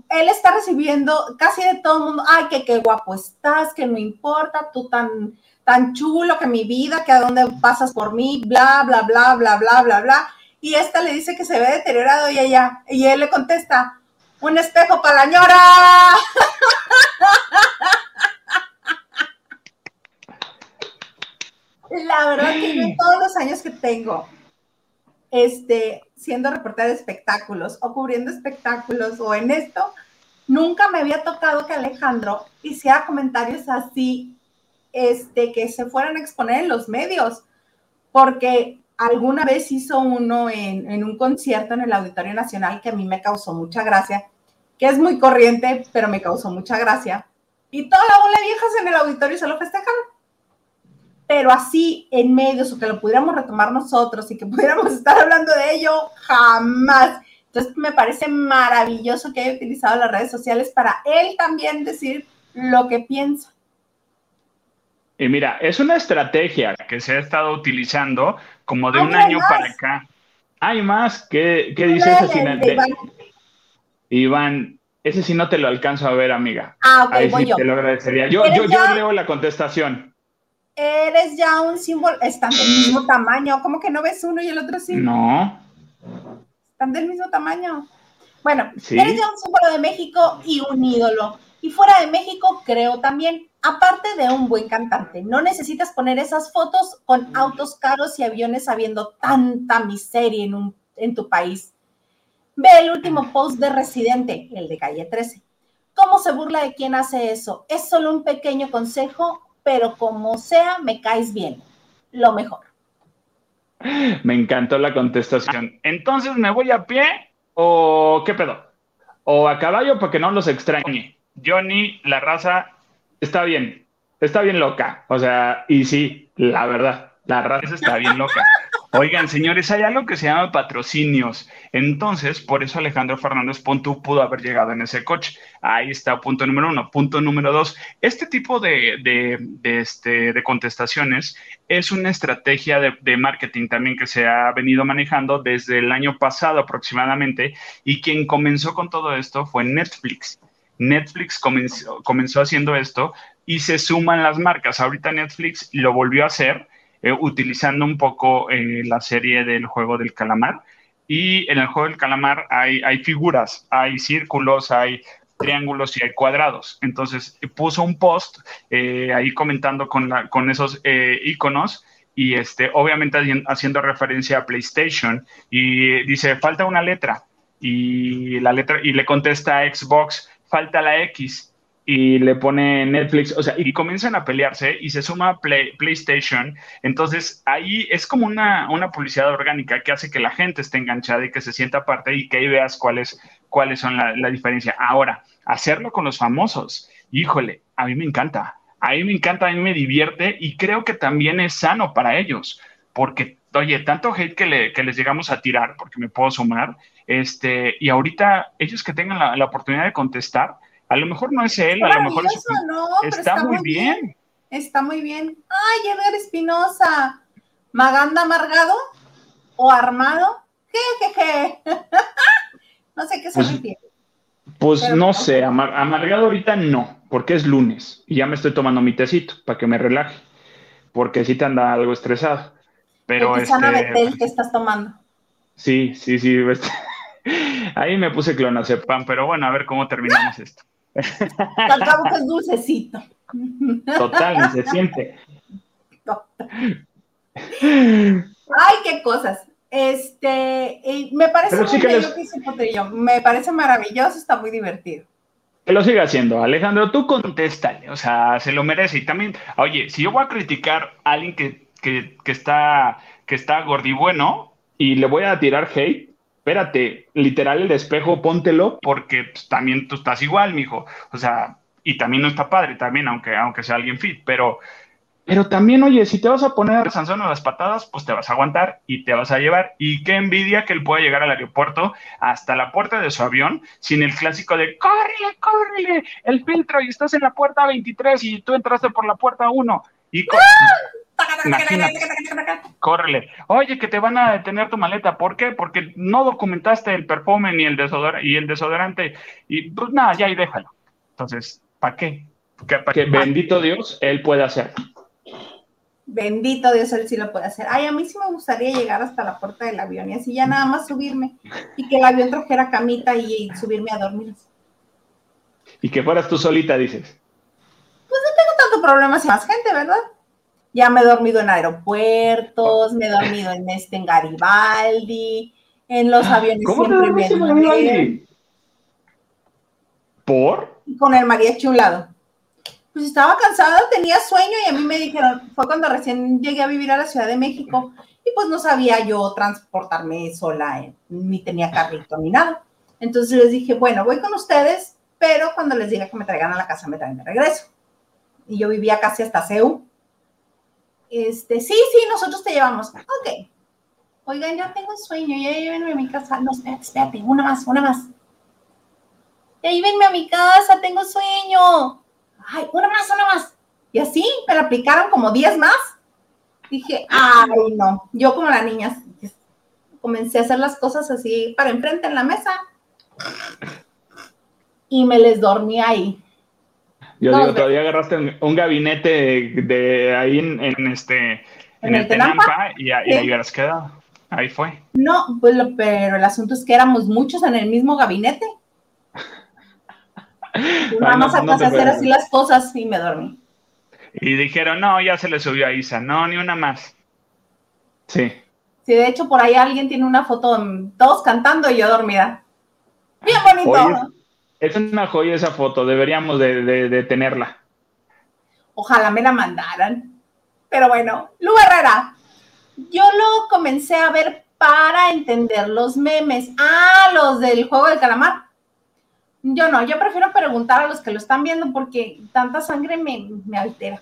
él está recibiendo casi de todo el mundo, ay, que qué guapo estás, que no importa, tú tan, tan chulo que mi vida, que a dónde pasas por mí, bla, bla, bla, bla, bla, bla, bla y esta le dice que se ve deteriorado y ella, y él le contesta, un espejo para la ñora. La verdad que yo todos los años que tengo, este, siendo reportera de espectáculos o cubriendo espectáculos o en esto, nunca me había tocado que Alejandro hiciera comentarios así, este, que se fueran a exponer en los medios, porque alguna vez hizo uno en, un concierto en el Auditorio Nacional que a mí me causó mucha gracia, que es muy corriente, pero me causó mucha gracia. Y toda la bola de viejas en el auditorio se lo festejaron. Pero así en medios o que lo pudiéramos retomar nosotros y que pudiéramos estar hablando de ello, jamás. Entonces me parece maravilloso que haya utilizado las redes sociales para él también decir lo que piensa. Y mira, es una estrategia que se ha estado utilizando como de un año para acá. Hay más. ¿Qué, qué dice ese Iván, ese sí no te lo alcanzo a ver, amiga. Ah, ok, Ahí sí te lo agradecería. Yo, yo, yo leo la contestación. Eres ya un símbolo, están del mismo tamaño. ¿Cómo que no ves uno y el otro sí? No. Están del mismo tamaño. Bueno, eres ya un símbolo de México y un ídolo. Y fuera de México, creo también aparte de un buen cantante, no necesitas poner esas fotos con autos caros y aviones habiendo tanta miseria en, un, en tu país. Ve el último post de Residente, el de calle 13. ¿Cómo se burla de quien hace eso? Es solo un pequeño consejo, pero como sea, me caes bien. Lo mejor. Me encantó la contestación. Entonces, ¿me voy a pie o qué pedo? O a caballo para que no los extrañe. Johnny, la raza está bien, está bien loca. O sea, y sí, la verdad, la raza está bien loca. Oigan, señores, hay algo que se llama patrocinios. Entonces, por eso Alejandro Fernández Pontu pudo haber llegado en ese coche. Ahí está punto número uno. Punto número dos, este tipo de, de, este, de contestaciones es una estrategia de, marketing también que se ha venido manejando desde el año pasado aproximadamente y quien comenzó con todo esto fue Netflix. Netflix comenzó, haciendo esto y se suman las marcas. Ahorita Netflix lo volvió a hacer eh, utilizando un poco eh, la serie del juego del calamar. Y en el juego del calamar hay, figuras, hay círculos, hay triángulos y hay cuadrados. Entonces puso un post eh, ahí comentando con esos iconos y este, obviamente haciendo referencia a PlayStation y dice, falta una letra. Y la letra, y le contesta a Xbox, falta la X y le pone Netflix, o sea, y comienzan a pelearse y se suma PlayStation. Entonces ahí es como una, una, publicidad orgánica que hace que la gente esté enganchada y que se sienta parte y que ahí veas cuáles, cuáles son la, la diferencia. Ahora, hacerlo con los famosos, híjole, a mí me encanta. A mí me encanta, a mí me divierte y creo que también es sano para ellos, porque, oye, tanto hate que, le, que les llegamos a tirar, porque me puedo sumar, este, y ahorita ellos que tengan la, la oportunidad de contestar, a lo mejor no es él, a lo mejor es no, está, está, muy bien. Está muy bien. Ay, Edgar Espinosa. ¿Maganda amargado o armado? ¿Qué, no sé qué se pues, refiere. Pues no sé, amargado ahorita no, porque es lunes y ya me estoy tomando mi tecito para que me relaje, porque sí te anda algo estresado. Pero este, Betel que estás tomando. Sí, sí, sí. Este, ahí me puse clonazepam, pero bueno, a ver cómo terminamos esto. Al cabo que es dulcecito. Total, se siente. Ay, qué cosas. Este, me parece muy que Me parece maravilloso, está muy divertido. Que lo siga haciendo, Alejandro. Tú contéstale, o sea, se lo merece. Y también, oye, si yo voy a criticar a alguien que, que, está, que está gordibueno y le voy a tirar hate, espérate, literal el espejo, póntelo porque pues, también tú estás igual, mijo. O sea, y también no está padre, también, aunque, aunque sea alguien fit, pero, pero también, oye, si te vas a poner a Sansón a las patadas, pues te vas a aguantar y te vas a llevar. Y qué envidia que él pueda llegar al aeropuerto hasta la puerta de su avión sin el clásico de córrele, córrele, el filtro y estás en la puerta 23 y tú entraste por la puerta 1. Y Imagínate. Córrele. Oye, que te van a detener tu maleta. ¿Por qué? Porque no documentaste el perfume ni el desodorante y el desodorante. Y pues nada, ya y déjalo. Entonces, ¿para qué? ¿Para que bendito Dios, él puede hacer. Bendito Dios, él sí lo puede hacer. Ay, a mí sí me gustaría llegar hasta la puerta del avión y así ya nada más subirme y que el avión trajera camita y, subirme a dormir. Y que fueras tú solita, dices. Pues no tengo tanto problema si más gente, ¿verdad? Ya me he dormido en aeropuertos, me he dormido en este en Garibaldi, en los ah, aviones ¿Cómo siempre te me ¿Por? Con el mariachi a un lado. Pues estaba cansada, tenía sueño y a mí me dijeron, fue cuando recién llegué a vivir a la Ciudad de México y pues no sabía yo transportarme sola, eh, ni tenía carrito ni nada. Entonces les dije, bueno, voy con ustedes, pero cuando les diga que me traigan a la casa me traen de regreso. Y yo vivía casi hasta CEU este, sí, sí, nosotros te llevamos. Ok. Oigan, ya tengo sueño, ya llévenme a mi casa. No, espérate, espérate, una más, una más. Ya llévenme a mi casa, tengo sueño. Ay, una más, una más. Y así me aplicaron como 10 más. Dije, ay, no. Yo como la niña comencé a hacer las cosas así para enfrente en la mesa. Y me les dormí ahí. Yo digo, todavía agarraste un, gabinete de, ahí en, este en, el, Tenampa, y, ahí hubieras quedado. Ahí fue. No, pues pero el asunto es que éramos muchos en el mismo gabinete. Vamos a hacer así las cosas y me dormí. Y dijeron, no, ya se le subió a Isa, no, ni una más. Sí. Sí, de hecho, por ahí alguien tiene una foto, todos cantando y yo dormida. Bien bonito. Es una joya esa foto, deberíamos de, tenerla. Ojalá me la mandaran. Pero bueno, Lu Herrera, yo lo comencé a ver para entender los memes. Ah, los del juego del calamar. Yo no, yo prefiero preguntar a los que lo están viendo porque tanta sangre me, me altera.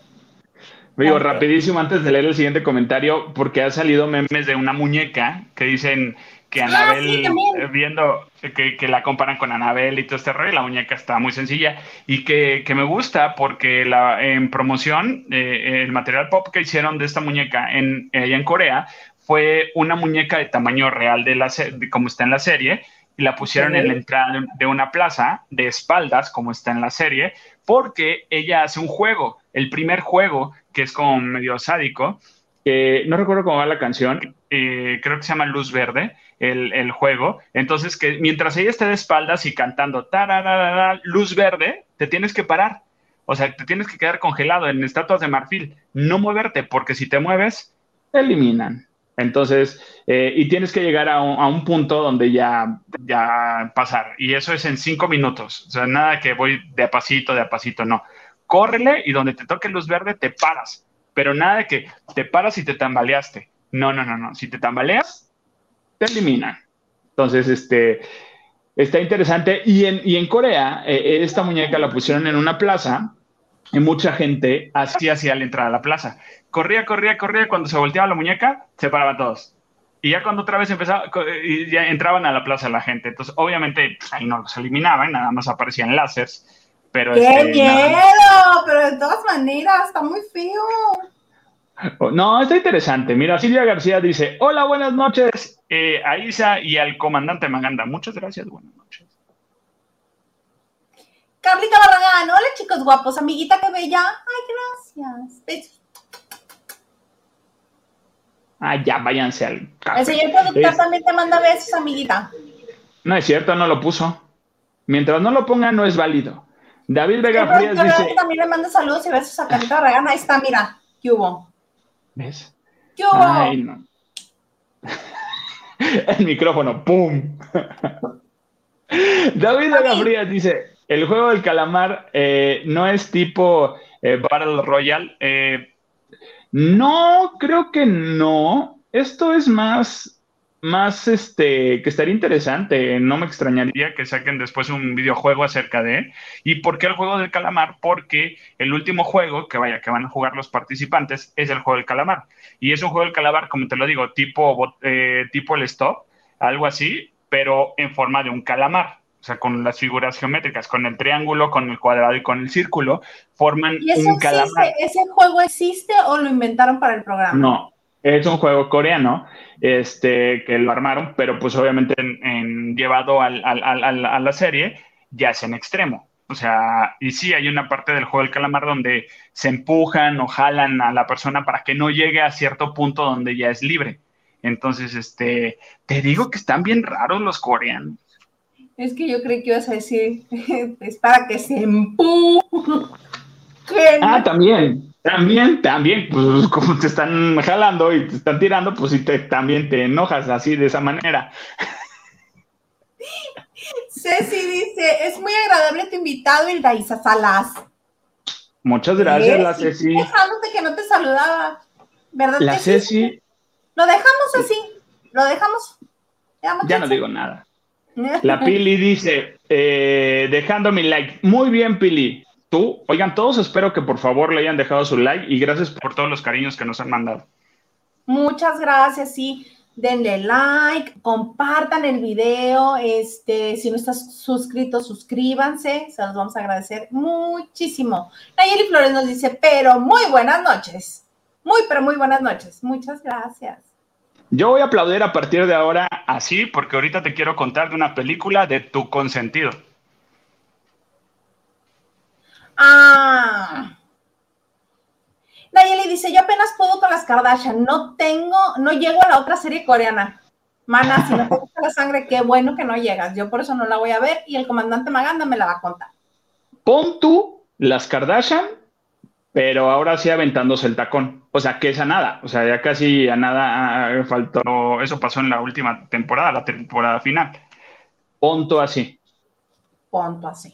Digo, rapidísimo antes de leer el siguiente comentario, porque ha salido memes de una muñeca que dicen que ah, Anabel, eh, viendo que, la comparan con Anabel y todo este rollo, la muñeca está muy sencilla y que, me gusta porque la, en promoción, eh, el material pop que hicieron de esta muñeca en, en Corea fue una muñeca de tamaño real de la como está en la serie y la pusieron en la entrada de una plaza de espaldas, como está en la serie, porque ella hace un juego, el primer juego, que es como medio sádico, no recuerdo cómo va la canción, eh, creo que se llama Luz Verde, el, juego. Entonces, que mientras ella esté de espaldas y cantando luz verde, te tienes que parar. O sea, te tienes que quedar congelado en estatuas de marfil, no moverte, porque si te mueves, te eliminan. Entonces, eh, y tienes que llegar a un, punto donde ya, ya pasar. Y eso es en cinco minutos. O sea, nada que voy de a pasito, de a pasito, no. Córrele y donde te toque luz verde, te paras. Pero nada de que te paras y te tambaleaste. No, no, no, no. Si te tambaleas, te eliminan. Entonces, este, está interesante. Y en, y en Corea, eh, esta muñeca la pusieron en una plaza y mucha gente así hacía al entrar a la plaza. Corría, corría, corría. Cuando se volteaba la muñeca, se paraban todos. Y ya cuando otra vez empezaba, ya entraban a la plaza la gente. Entonces, obviamente, pues, ahí no los eliminaban, nada más aparecían láseres. Pero ¡Qué este, miedo! Pero de todas maneras, está muy feo. No, está interesante. Mira, Silvia García dice: Hola, buenas noches eh, a Isa y al comandante Maganda. Muchas gracias, buenas noches. Carlita Barragán, hola chicos guapos, amiguita que bella. Ay, gracias. Besos. Ah, ya, váyanse al El señor productor también te manda besos, amiguita. No es cierto, no lo puso. Mientras no lo ponga, no es válido. David Vega Frías dice. También le manda saludos y besos a Carlita Barragán. Ahí está, mira. ¿Qué hubo? ¿Ves? ¿Qué hubo? Ay, no. El micrófono, ¡pum! David Vega Frías dice: el juego del calamar eh, no es tipo eh, Battle Royale. Eh, no, creo que no. Esto es más, más, este, que estaría interesante. No me extrañaría que saquen después un videojuego acerca de él. ¿Y por qué el juego del calamar? Porque el último juego que vaya, que van a jugar los participantes es el juego del calamar. Y es un juego del calamar, como te lo digo, tipo, tipo el stop, algo así, pero en forma de un calamar o sea, con las figuras geométricas, con el triángulo, con el cuadrado y con el círculo, forman un calamar. ¿Ese juego existe o lo inventaron para el programa? No, es un juego coreano este, que lo armaron, pero pues obviamente en, llevado al, a la serie ya es en extremo. O sea, y sí, hay una parte del juego del calamar donde se empujan o jalan a la persona para que no llegue a cierto punto donde ya es libre. Entonces, este, te digo que están bien raros los coreanos. Es que yo creí que ibas a decir, es para que se empuje. Ah, también, también, también, pues como te están jalando y te están tirando, pues sí, te, también te enojas así de esa manera. Ceci dice, es muy agradable tu invitado, el Daisa Salas. Muchas gracias, la Ceci. Dejándote que no te saludaba, ¿verdad? La Ceci. Lo dejamos así, lo dejamos. Ya no digo nada. La Pili dice, eh, dejando mi like. Muy bien, Pili. Tú, oigan, todos espero que por favor le hayan dejado su like y gracias por todos los cariños que nos han mandado. Muchas gracias, sí. Denle like, compartan el video. Este, si no estás suscrito, suscríbanse. Se los vamos a agradecer muchísimo. Nayeli Flores nos dice, pero muy buenas noches. Muy, pero muy buenas noches. Muchas gracias. Yo voy a aplaudir a partir de ahora así, porque ahorita te quiero contar de una película de tu consentido. Ah. Nayeli dice, yo apenas puedo con las Kardashian, no tengo, no llego a la otra serie coreana. Mana, si no te gusta la sangre, qué bueno que no llegas. Yo por eso no la voy a ver y el comandante Maganda me la va a contar. Pon tú las Kardashian pero ahora sí aventándose el tacón. O sea, que es a nada. O sea, ya casi a nada faltó. Eso pasó en la última temporada, la temporada final. Ponto así. Ponto así.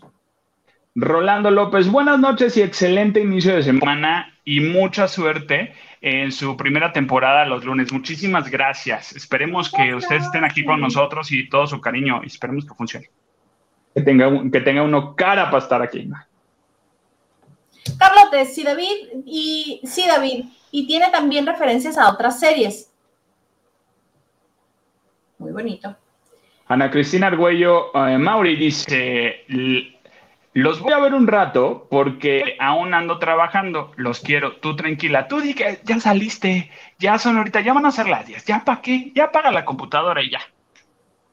Rolando López, buenas noches y excelente inicio de semana y mucha suerte en su primera temporada los lunes. Muchísimas gracias. Esperemos que ustedes estén aquí con nosotros y todo su cariño y esperemos que funcione. que tenga, que tenga uno cara para estar aquí. Carlote, sí, David, y sí, David, y tiene también referencias a otras series. Muy bonito. Ana Cristina Argüello eh, Mauri dice: Los voy a ver un rato porque aún ando trabajando. Los quiero. Tú tranquila. Tú di que ya saliste. Ya son ahorita. Ya van a ser las 10. ¿Ya para qué? Ya apaga la computadora y ya.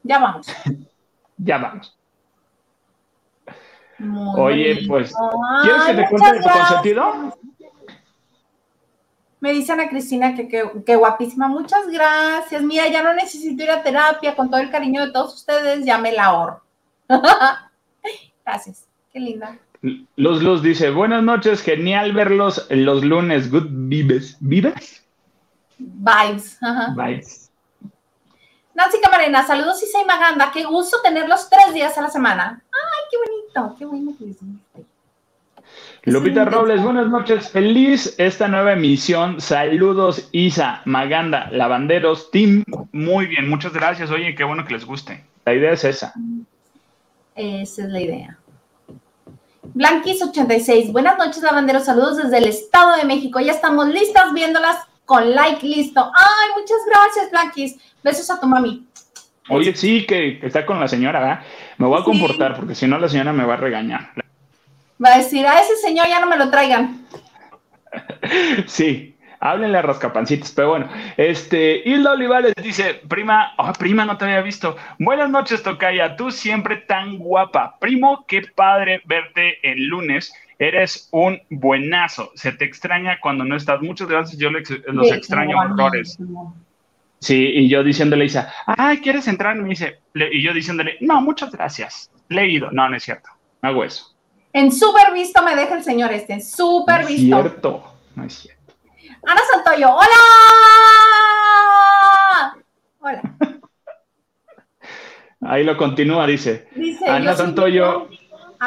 Ya vamos. ya vamos. Oye, pues, ¿quieres que te cuente de tu consentido? Me dice Ana Cristina que, que, guapísima. Muchas gracias. Mira, ya no necesito ir a terapia. Con todo el cariño de todos ustedes, ya me la ahorro. gracias. Qué linda. Los Luz dice, buenas noches, genial verlos los lunes. Good vibes. ¿Vibes? Vibes. Vibes. Nancy Camarena, saludos Isa y Maganda. Qué gusto tenerlos tres días a la semana. Ay, qué bonito, qué bueno que les Lupita Robles, buenas noches. Feliz esta nueva emisión. Saludos, Isa, Maganda, Lavanderos, Team. Muy bien, muchas gracias. Oye, qué bueno que les guste. La idea es esa. Esa es la idea. Blanquis86, buenas noches, Lavanderos. Saludos desde el Estado de México. Ya estamos listas viéndolas con like listo. Ay, muchas gracias, Blanquis. Besos a tu mami. Oye, sí, que, está con la señora, ¿verdad? Me voy a comportar porque si no la señora me va a regañar. Va a decir, a ese señor ya no me lo traigan. sí, háblenle a rascapancitos, pero bueno, este, Hilda Olivares dice, prima, oh, prima, no te había visto. Buenas noches, Tocaya, tú siempre tan guapa. Primo, qué padre verte el lunes. Eres un buenazo. Se te extraña cuando no estás. Muchas gracias, yo los extraño horrores. Sí, y yo diciéndole, Isa, ay, ¿quieres entrar? Me dice, y yo diciéndole, no, muchas gracias. Leído. No, no es cierto. No hago eso. En súper visto me deja el señor este, en súper visto. No es cierto, no es cierto. Ana Santoyo, hola. Hola. Ahí lo continúa, dice. dice Ana Santoyo,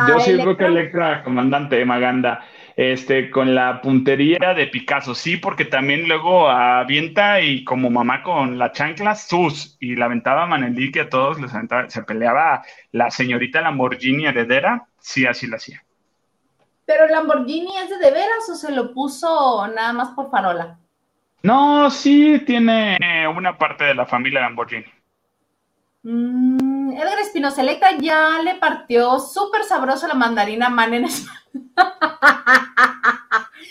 yo soy Roque Electra, comandante Maganda este, con la puntería de Picasso, sí, porque también luego avienta y como mamá con la chancla, sus, y la aventaba Manelí, que a todos les aventaba, se peleaba la señorita Lamborghini heredera, sí, así la hacía. ¿Pero Lamborghini es de de veras o se lo puso nada más por farola? No, sí tiene una parte de la familia Lamborghini. Mm, Edgar Espinosa Electra ya le partió súper sabroso la mandarina man en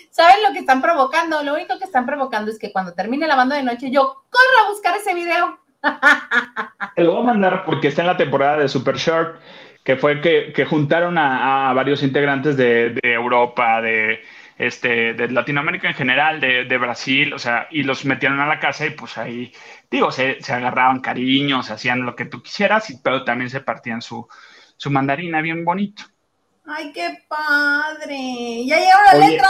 ¿Saben lo que están provocando? Lo único que están provocando es que cuando termine la banda de noche, yo corro a buscar ese video. Te lo voy a mandar porque está en la temporada de Super Short, que fue que, juntaron a, varios integrantes de, Europa, de, este, de Latinoamérica en general, de, Brasil, o sea, y los metieron a la casa y pues ahí, digo, se, agarraban cariños, hacían lo que tú quisieras, pero también se partían su, su mandarina bien bonito. ¡Ay, qué padre! ¡Ya llegó la letra!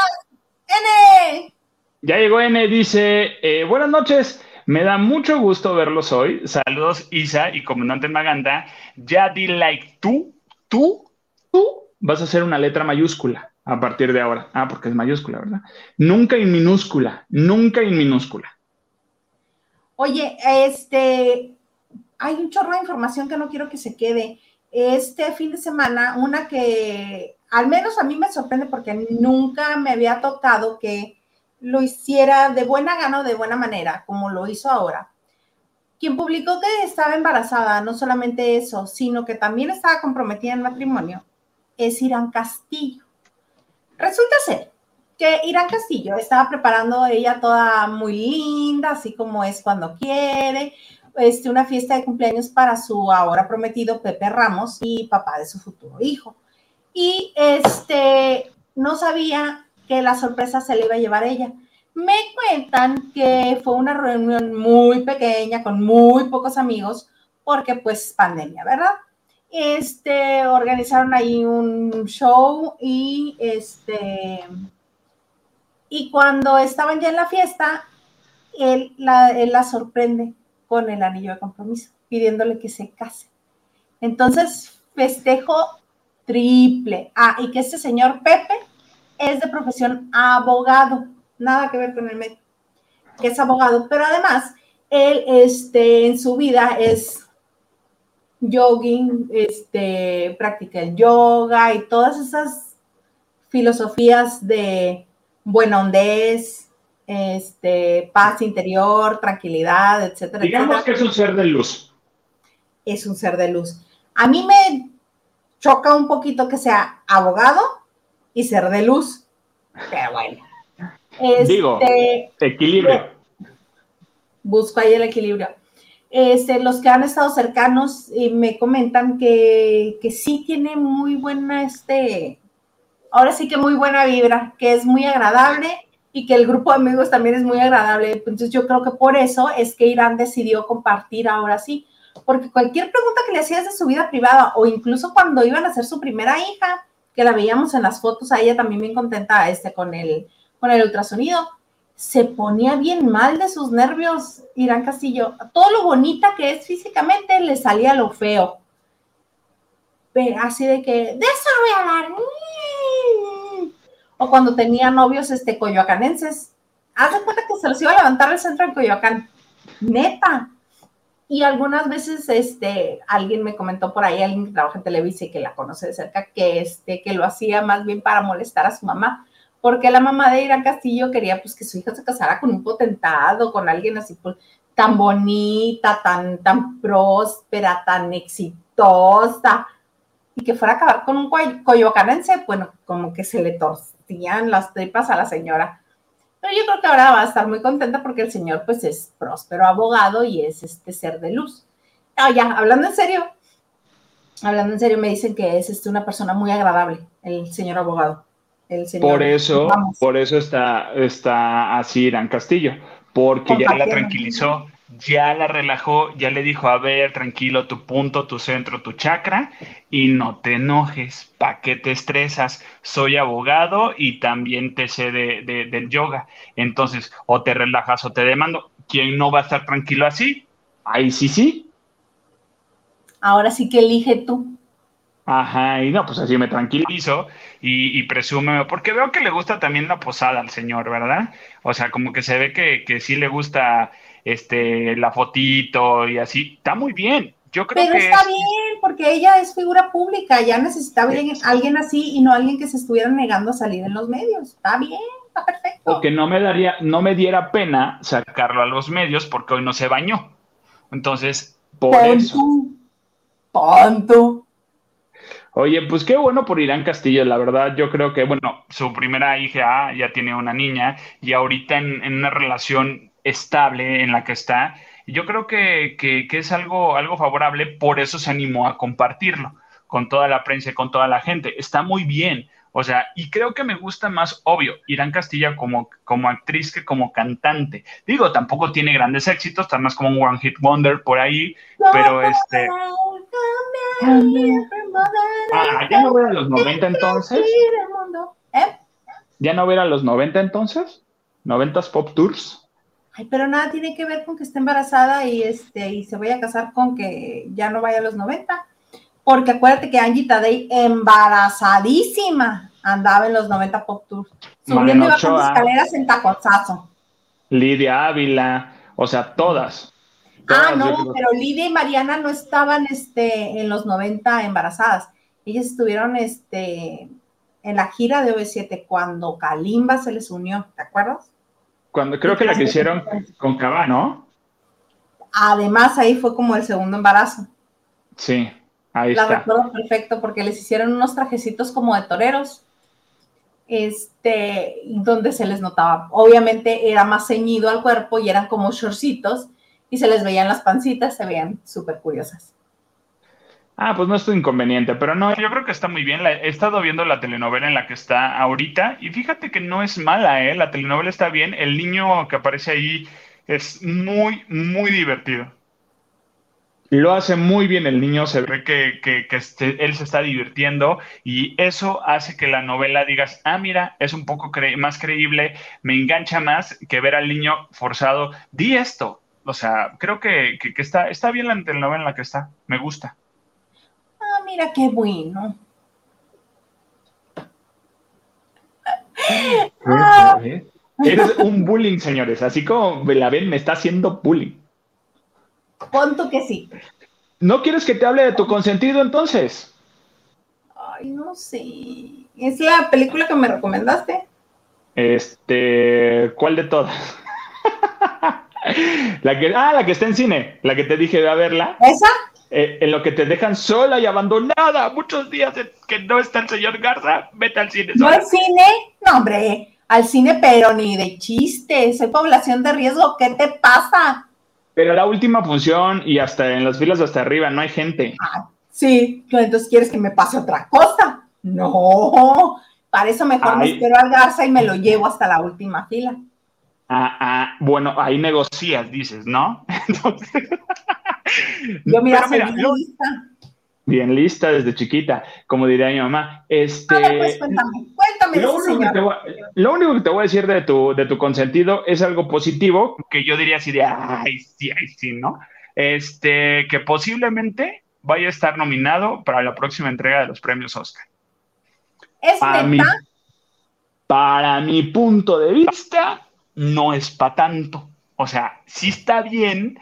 ¡N! Ya llegó N, dice, eh, buenas noches, me da mucho gusto verlos hoy. Saludos Isa y comandante Maganda. Ya di like tú, tú, tú vas a hacer una letra mayúscula a partir de ahora. Ah, porque es mayúscula, ¿verdad? Nunca en minúscula, nunca en minúscula. Oye, este, hay un chorro de información que no quiero que se quede este fin de semana, una que al menos a mí me sorprende porque nunca me había tocado que lo hiciera de buena gana o de buena manera, como lo hizo ahora. Quien publicó que estaba embarazada, no solamente eso, sino que también estaba comprometida en matrimonio, es Irán Castillo. Resulta ser que Irán Castillo estaba preparando ella toda muy linda, así como es cuando quiere, este, una fiesta de cumpleaños para su ahora prometido Pepe Ramos y papá de su futuro hijo. Y este, no sabía que la sorpresa se le iba a llevar ella. Me cuentan que fue una reunión muy pequeña, con muy pocos amigos, porque pues pandemia, ¿verdad? Este, organizaron ahí un show y este, y cuando estaban ya en la fiesta, él la, él la sorprende con el anillo de compromiso, pidiéndole que se case. Entonces, festejo triple. Ah, y que este señor Pepe es de profesión abogado, nada que ver con el medio, que es abogado, pero además, él este, en su vida es jogging, este, practica el yoga y todas esas filosofías de buena hondez, este, paz interior, tranquilidad, etcétera. Digamos que es un ser de luz. Es un ser de luz. A mí me choca un poquito que sea abogado y ser de luz. Pero bueno. Digo, este, equilibrio. Busco ahí el equilibrio. Este, los que han estado cercanos y me comentan que, que sí tiene muy buena, este, ahora sí que muy buena vibra, que es muy agradable y que el grupo de amigos también es muy agradable. Entonces yo creo que por eso es que Irán decidió compartir ahora sí, porque cualquier pregunta que le hacías de su vida privada o incluso cuando iban a ser su primera hija, que la veíamos en las fotos, a ella también bien contenta este, con, el, con el ultrasonido, se ponía bien mal de sus nervios, Irán Castillo. Todo lo bonita que es físicamente le salía lo feo. Pero así de que, de eso voy a hablar. O cuando tenía novios este, coyoacanenses. Haz de cuenta que se los iba a levantar el centro de Coyoacán. Neta. Y algunas veces, este, alguien me comentó por ahí, alguien que trabaja en Televisa y que la conoce de cerca, que, este, que lo hacía más bien para molestar a su mamá porque la mamá de Irán Castillo quería pues que su hija se casara con un potentado, con alguien así pues, tan bonita, tan, tan próspera, tan exitosa, y que fuera a acabar con un coyoacanense, bueno, como que se le torcían las tripas a la señora. Pero yo creo que ahora va a estar muy contenta porque el señor pues es próspero abogado y es este ser de luz. Ah, ya, hablando en serio, hablando en serio, me dicen que es este, una persona muy agradable, el señor abogado. Por eso, por eso está, está así Irán Castillo, porque ya la tranquilizó, ya la relajó, ya le dijo, a ver, tranquilo, tu punto, tu centro, tu chakra, y no te enojes, ¿para qué te estresas? Soy abogado y también te sé de, del yoga. Entonces, o te relajas o te demando. ¿Quién no va a estar tranquilo así? Ahí sí, sí. Ahora sí que elige tú. Ajá, y no, pues así me tranquilizo y, y presúmeme, porque veo que le gusta también la posada al señor, ¿verdad? O sea, como que se ve que, que sí le gusta este la fotito y así. Está muy bien. Yo creo Pero está bien, porque ella es figura pública, ya necesitaba alguien, así y no alguien que se estuviera negando a salir en los medios. Está bien, está perfecto. Porque no me daría, no me diera pena sacarlo a los medios porque hoy no se bañó. Entonces, por eso. Ponto. Oye, pues qué bueno por Irán Castillo, la verdad, yo creo que, bueno, su primera hija ya tiene una niña y ahorita en, una relación estable en la que está, yo creo que, que, es algo, algo favorable, por eso se animó a compartirlo con toda la prensa y con toda la gente. Está muy bien. O sea, y creo que me gusta más, obvio, Irán Castilla como, como actriz que como cantante. Digo, tampoco tiene grandes éxitos, está más como un One Hit Wonder por ahí, pero este... Ah, ¿ya no a los 90 entonces? ¿Eh? ¿Ya no a los 90 entonces? ¿90s Pop Tours? Ay, pero nada tiene que ver con que esté embarazada y, este, y se vaya a casar con que ya no vaya a los 90. Porque acuérdate que Angie Tadei, embarazadísima, andaba en los 90 Pop Tours. Subiendo las escaleras en taconazo. Lidia Ávila, o sea, todas. ah, no, pero Lidia y Mariana no estaban este, en los 90 embarazadas. Ellas estuvieron este, en la gira de OV7 cuando Kalimba se les unió, ¿te acuerdas? Cuando creo que la que hicieron con Cabá, ¿no? Además, ahí fue como el segundo embarazo. Sí. Ahí la recuerdo perfecto porque les hicieron unos trajecitos como de toreros, este, donde se les notaba, obviamente era más ceñido al cuerpo y eran como shortcitos y se les veían las pancitas, se veían súper curiosas. Ah, pues no es inconveniente, pero no, yo creo que está muy bien. he estado viendo la telenovela en la que está ahorita y fíjate que no es mala, ¿eh? La telenovela está bien. El niño que aparece ahí es muy, muy divertido. Lo hace muy bien el niño, se ve que, este, él se está divirtiendo y eso hace que la novela digas, ah, mira, es un poco más creíble, me engancha más que ver al niño forzado, di esto. O sea, creo que, está, está bien la telenovela en la que está, me gusta. Ah, mira qué bueno. Eres un bullying, señores. Así como la ven, me está haciendo bullying. Ponto que sí. ¿No quieres que te hable de tu consentido entonces? Ay, no sé. ¿Es la película que me recomendaste? Este, ¿cuál de todas? la que, ah, la que está en cine, la que te dije de verla. ¿Esa? Eh, en lo que te dejan sola y abandonada muchos días que no está el señor Garza, vete al cine. ¿No al cine? No, hombre, al cine, pero ni de chiste. Soy población de riesgo, ¿qué te pasa? Pero la última función y hasta en las filas hasta arriba no hay gente. Ah, sí, entonces quieres que me pase otra cosa. No, para eso mejor me espero al Garza y me lo llevo hasta la última fila. Ah, ah, bueno, ahí negocias, dices, ¿no? Yo mira, soy bien lista. Bien lista desde chiquita, como diría mi mamá. Este, pues, cuéntame, cuéntame. Lo único, que te voy, lo único, que te voy, a decir de tu, de tu consentido es algo positivo, que yo diría así de, ay, sí, ay, sí, ¿no? Este, que posiblemente vaya a estar nominado para la próxima entrega de los premios Oscar. ¿Es para Mi, para mi punto de vista, no es para tanto. O sea, sí está bien,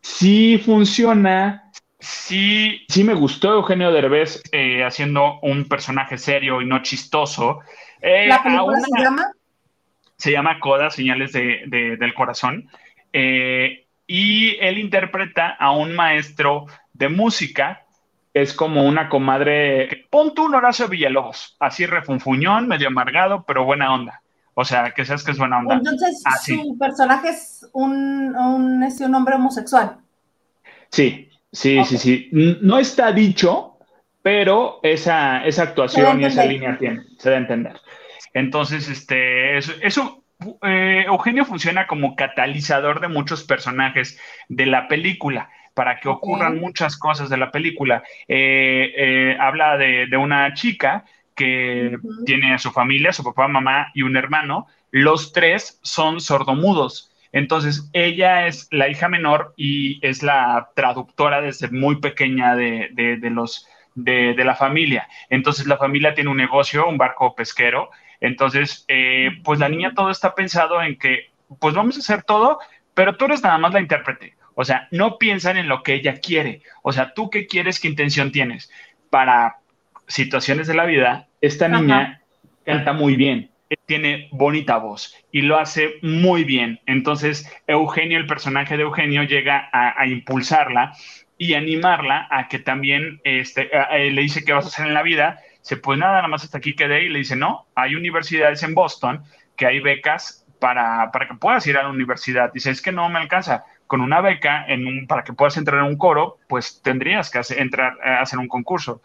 sí funciona, sí, sí me gustó Eugenio Derbez eh, haciendo un personaje serio y no chistoso. Eh, ¿La película se llama? Se llama Coda, Señales del Corazón. Eh, y él interpreta a un maestro de música es como una comadre, pon tú un Horacio Villalobos, así refunfuñón, medio amargado, pero buena onda. O sea, que sabes que es buena onda. Entonces, ah, su personaje es un, un, es un, hombre homosexual. Sí, sí, sí, sí. No está dicho, pero esa, esa actuación y esa línea tiene, se da a entender. Entonces, este, eso, eh, Eugenio funciona como catalizador de muchos personajes de la película para que ocurran muchas cosas de la película. Eh, eh, habla de, una chica que tiene a su familia, su papá, mamá y un hermano. Los tres son sordomudos. Entonces, ella es la hija menor y es la traductora desde muy pequeña de, los, de, la familia. Entonces, la familia tiene un negocio, un barco pesquero. Entonces, eh, pues la niña todo está pensado en que, pues vamos a hacer todo, pero tú eres nada más la intérprete. O sea, no piensan en lo que ella quiere. O sea, tú qué quieres, qué intención tienes. Para situaciones de la vida, esta niña canta muy bien, tiene bonita voz y lo hace muy bien. Entonces, Eugenio, el personaje de Eugenio, llega a, impulsarla y animarla a que también este, le dice qué vas a hacer en la vida. Se pues nada, nada más hasta aquí quedé y le dice, no, hay universidades en Boston que hay becas para, para que puedas ir a la universidad. Dice, es que no me alcanza con una beca en un, para que puedas entrar en un coro, pues tendrías que entrar a hacer un concurso.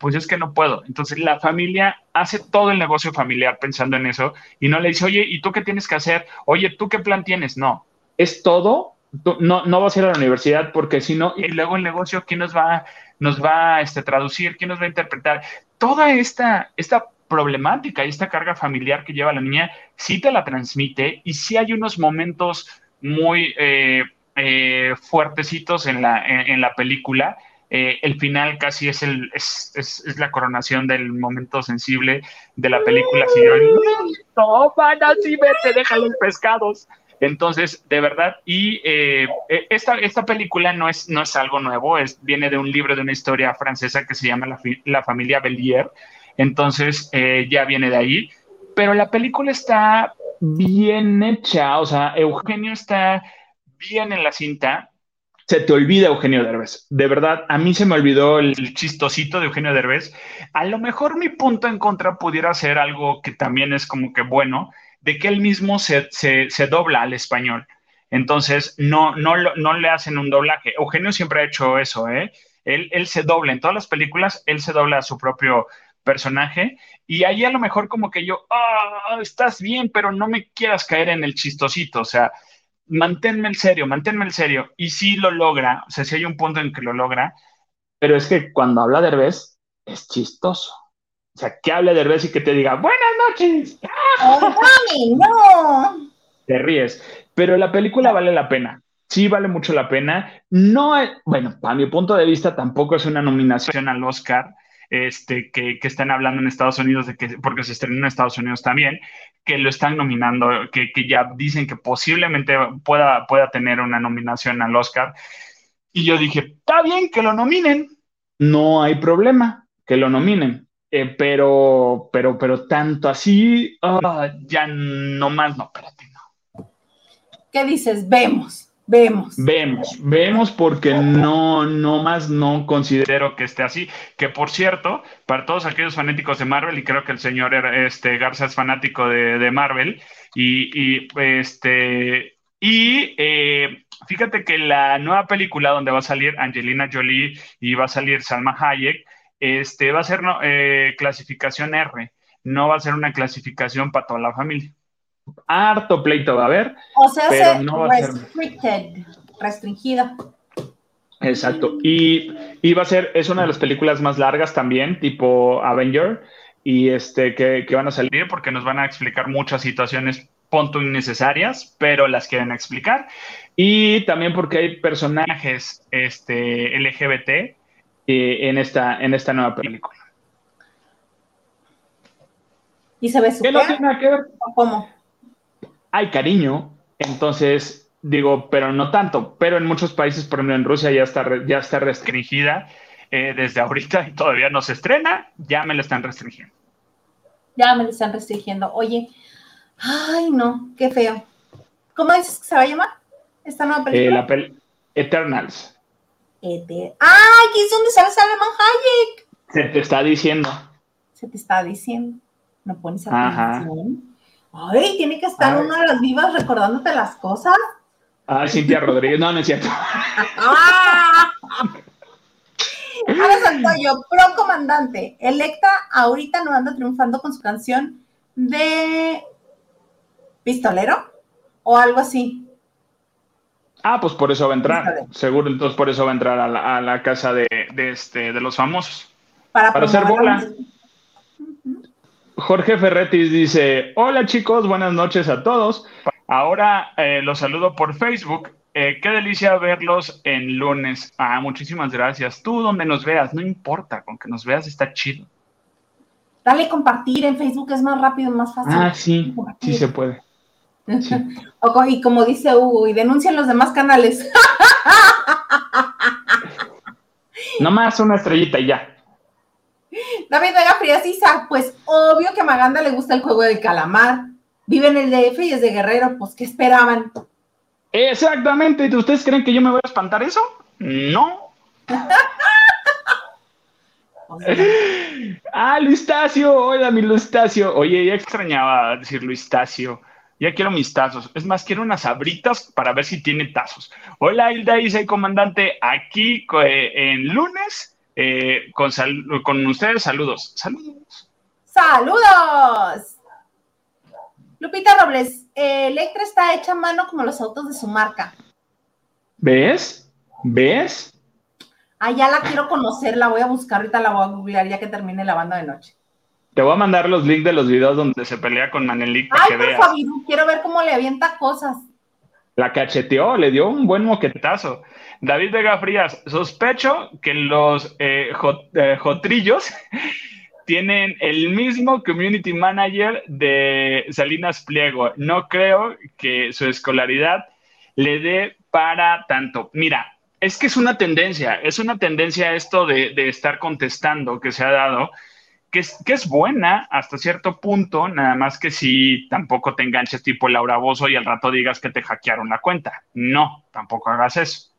Pues es que no puedo. Entonces la familia hace todo el negocio familiar pensando en eso y no le dice, oye, ¿y tú qué tienes que hacer? Oye, ¿tú qué plan tienes? No, es todo. No, no vas a ir a la universidad porque si no, y luego el negocio, ¿quién nos va, nos va a este, traducir? ¿Quién nos va a interpretar? Toda esta, esta problemática y esta carga familiar que lleva la niña, sí te la transmite y sí hay unos momentos muy... Eh, eh, fuertecitos en la, en, la película. Eh, el final casi es, el, es, es, la coronación del momento sensible de la película. Si van así, vete, déjalo los pescados. Entonces, de verdad, y eh, esta, esta película no es, no es algo nuevo, es, viene de un libro de una historia francesa que se llama La, la familia Bellier. Entonces, ya viene de ahí. Pero la película está bien hecha, o sea, Eugenio está bien en la cinta, se te olvida Eugenio Derbez. De verdad, a mí se me olvidó el chistosito de Eugenio Derbez. A lo mejor mi punto en contra pudiera ser algo que también es como que bueno, de que él mismo se, dobla al español. Entonces, no, no, no le hacen un doblaje. Eugenio siempre ha hecho eso, ¿eh? Él, él se dobla. En todas las películas, él se dobla a su propio personaje. Y ahí a lo mejor como que yo, ah, estás bien, pero no me quieras caer en el chistosito. O sea, manténme el serio, manténme el serio. Y sí lo logra, o sea, sí hay un punto en que lo logra, pero es que cuando habla Derbez es chistoso. O sea, que hable Derbez y que te diga, buenas noches. ¡Oh, no! Te ríes. Pero la película vale la pena. Sí vale mucho la pena. No, bueno, a mi punto de vista tampoco es una nominación al Oscar este, que, que, están hablando en Estados Unidos, de que, porque se estrenó en Estados Unidos también, que lo están nominando, que, que, ya dicen que posiblemente pueda, pueda tener una nominación al Oscar. Y yo dije, está bien que lo nominen, no hay problema que lo nominen. Eh, pero, pero, pero tanto así, ah, ya no más, no, espérate, no. ¿Qué dices? Vemos, vemos. Vemos, vemos porque no, no más no considero que esté así. Que por cierto, para todos aquellos fanáticos de Marvel, y creo que el señor este, Garza es fanático de, Marvel, y, este, y eh, fíjate que la nueva película donde va a salir Angelina Jolie y va a salir Salma Hayek, este, va a ser eh, clasificación R, no va a ser una clasificación para toda la familia. Harto pleito va a haber. O sea, pero no va a ser... restringida. Exacto. Y, y, va a ser, es una de las películas más largas también, tipo Avenger, y este, que, que van a salir porque nos van a explicar muchas situaciones punto innecesarias, pero las quieren explicar. Y también porque hay personajes este, LGBT en, esta, en esta nueva película. ¿Y se ve súper? ¿Qué ¿Cómo? Hay cariño, entonces digo, pero no tanto. Pero en muchos países, por ejemplo en Rusia, ya está, ya está restringida eh, desde ahorita y todavía no se estrena, ya me la están restringiendo. Ya me la están restringiendo. Oye, ay no, qué feo. ¿Cómo dices que se va a llamar esta nueva película? Eh, la Eternals. ¡Ay! ¿Qué es donde sale Salman Hayek? Se te está diciendo. Se te está diciendo. No pones atención. Ay, tiene que estar una de las vivas recordándote las cosas. Ah, Cintia Rodríguez. No, no es cierto. Ahora Santoyo, pro comandante. Electa ahorita no anda triunfando con su canción de pistolero o algo así. Ah, pues por eso va a entrar. Seguro, entonces por eso va a entrar a la, casa de, este, de los famosos. Para, hacer bola. Jorge Ferretis dice: Hola chicos, buenas noches a todos. Ahora eh, los saludo por Facebook. Eh, qué delicia verlos en lunes. Ah, muchísimas gracias. Tú donde nos veas, no importa, con que nos veas está chido. Dale compartir en Facebook, es más rápido, más fácil. Ah, sí, sí se puede. y como dice Hugo, y denuncian los demás canales. Nomás una estrellita y ya. David Vega Friasisa, pues obvio que a Maganda le gusta el juego del calamar. Vive en el DF y es de Guerrero, pues ¿qué esperaban? Exactamente. ¿Ustedes creen que yo me voy a espantar eso? No. ah, Luistacio, hola mi Luistacio. Oye, ya extrañaba decir Luistacio. Ya quiero mis tazos. Es más, quiero unas abritas para ver si tiene tazos. Hola, Hilda, dice comandante, aquí eh, en lunes eh, con, con ustedes. Saludos. Saludos. Saludos. Lupita Robles, Electra está hecha a mano como los autos de su marca. ¿Ves? ¿Ves? Ah, ya la quiero conocer, la voy a buscar, ahorita la voy a googlear ya que termine la banda de noche. Te voy a mandar los links de los videos donde se pelea con Manelik. Ay, por favor, quiero ver cómo le avienta cosas. La cacheteó, le dio un buen moquetazo. David Vega Frías, sospecho que los eh, eh, Jotrillos tienen el mismo community manager de Salinas Pliego. No creo que su escolaridad le dé para tanto. Mira, es que es una tendencia, es una tendencia esto de, de estar contestando que se ha dado que es, buena hasta cierto punto, nada más que si tampoco te enganches tipo Laura Bozo y al rato digas que te hackearon la cuenta. No, tampoco hagas eso.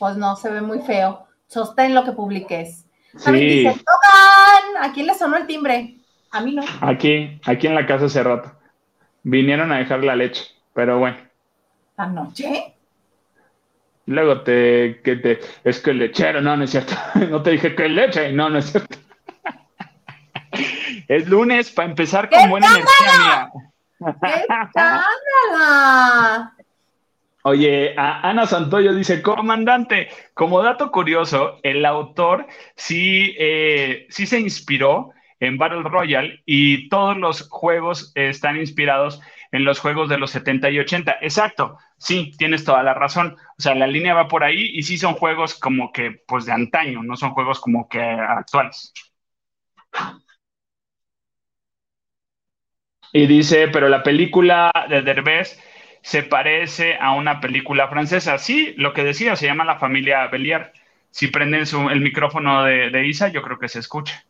Pues no, se ve muy feo. Sostén lo que publiques. Sí. Dice, ¡Tocan! ¿A quién le sonó el timbre? A mí no. Aquí, aquí en la casa hace rato. Vinieron a dejar la leche, pero bueno. ¿Anoche? Luego te, que te, es que el lechero, no, no es cierto. No te dije que leche, no, no es cierto. Es lunes para empezar con buena energía mía. Oye, Ana Santoyo dice, comandante, como dato curioso, el autor sí, eh, sí se inspiró en Battle Royale y todos los juegos están inspirados en los juegos de los 70 y 80. Exacto, sí, tienes toda la razón. O sea, la línea va por ahí y sí son juegos como que, pues de antaño, no son juegos como que actuales. Y dice, pero la película de Derbez se parece a una película francesa. Sí, lo que decía, se llama La familia Beliar. Si prenden el micrófono de, Isa, yo creo que se escucha.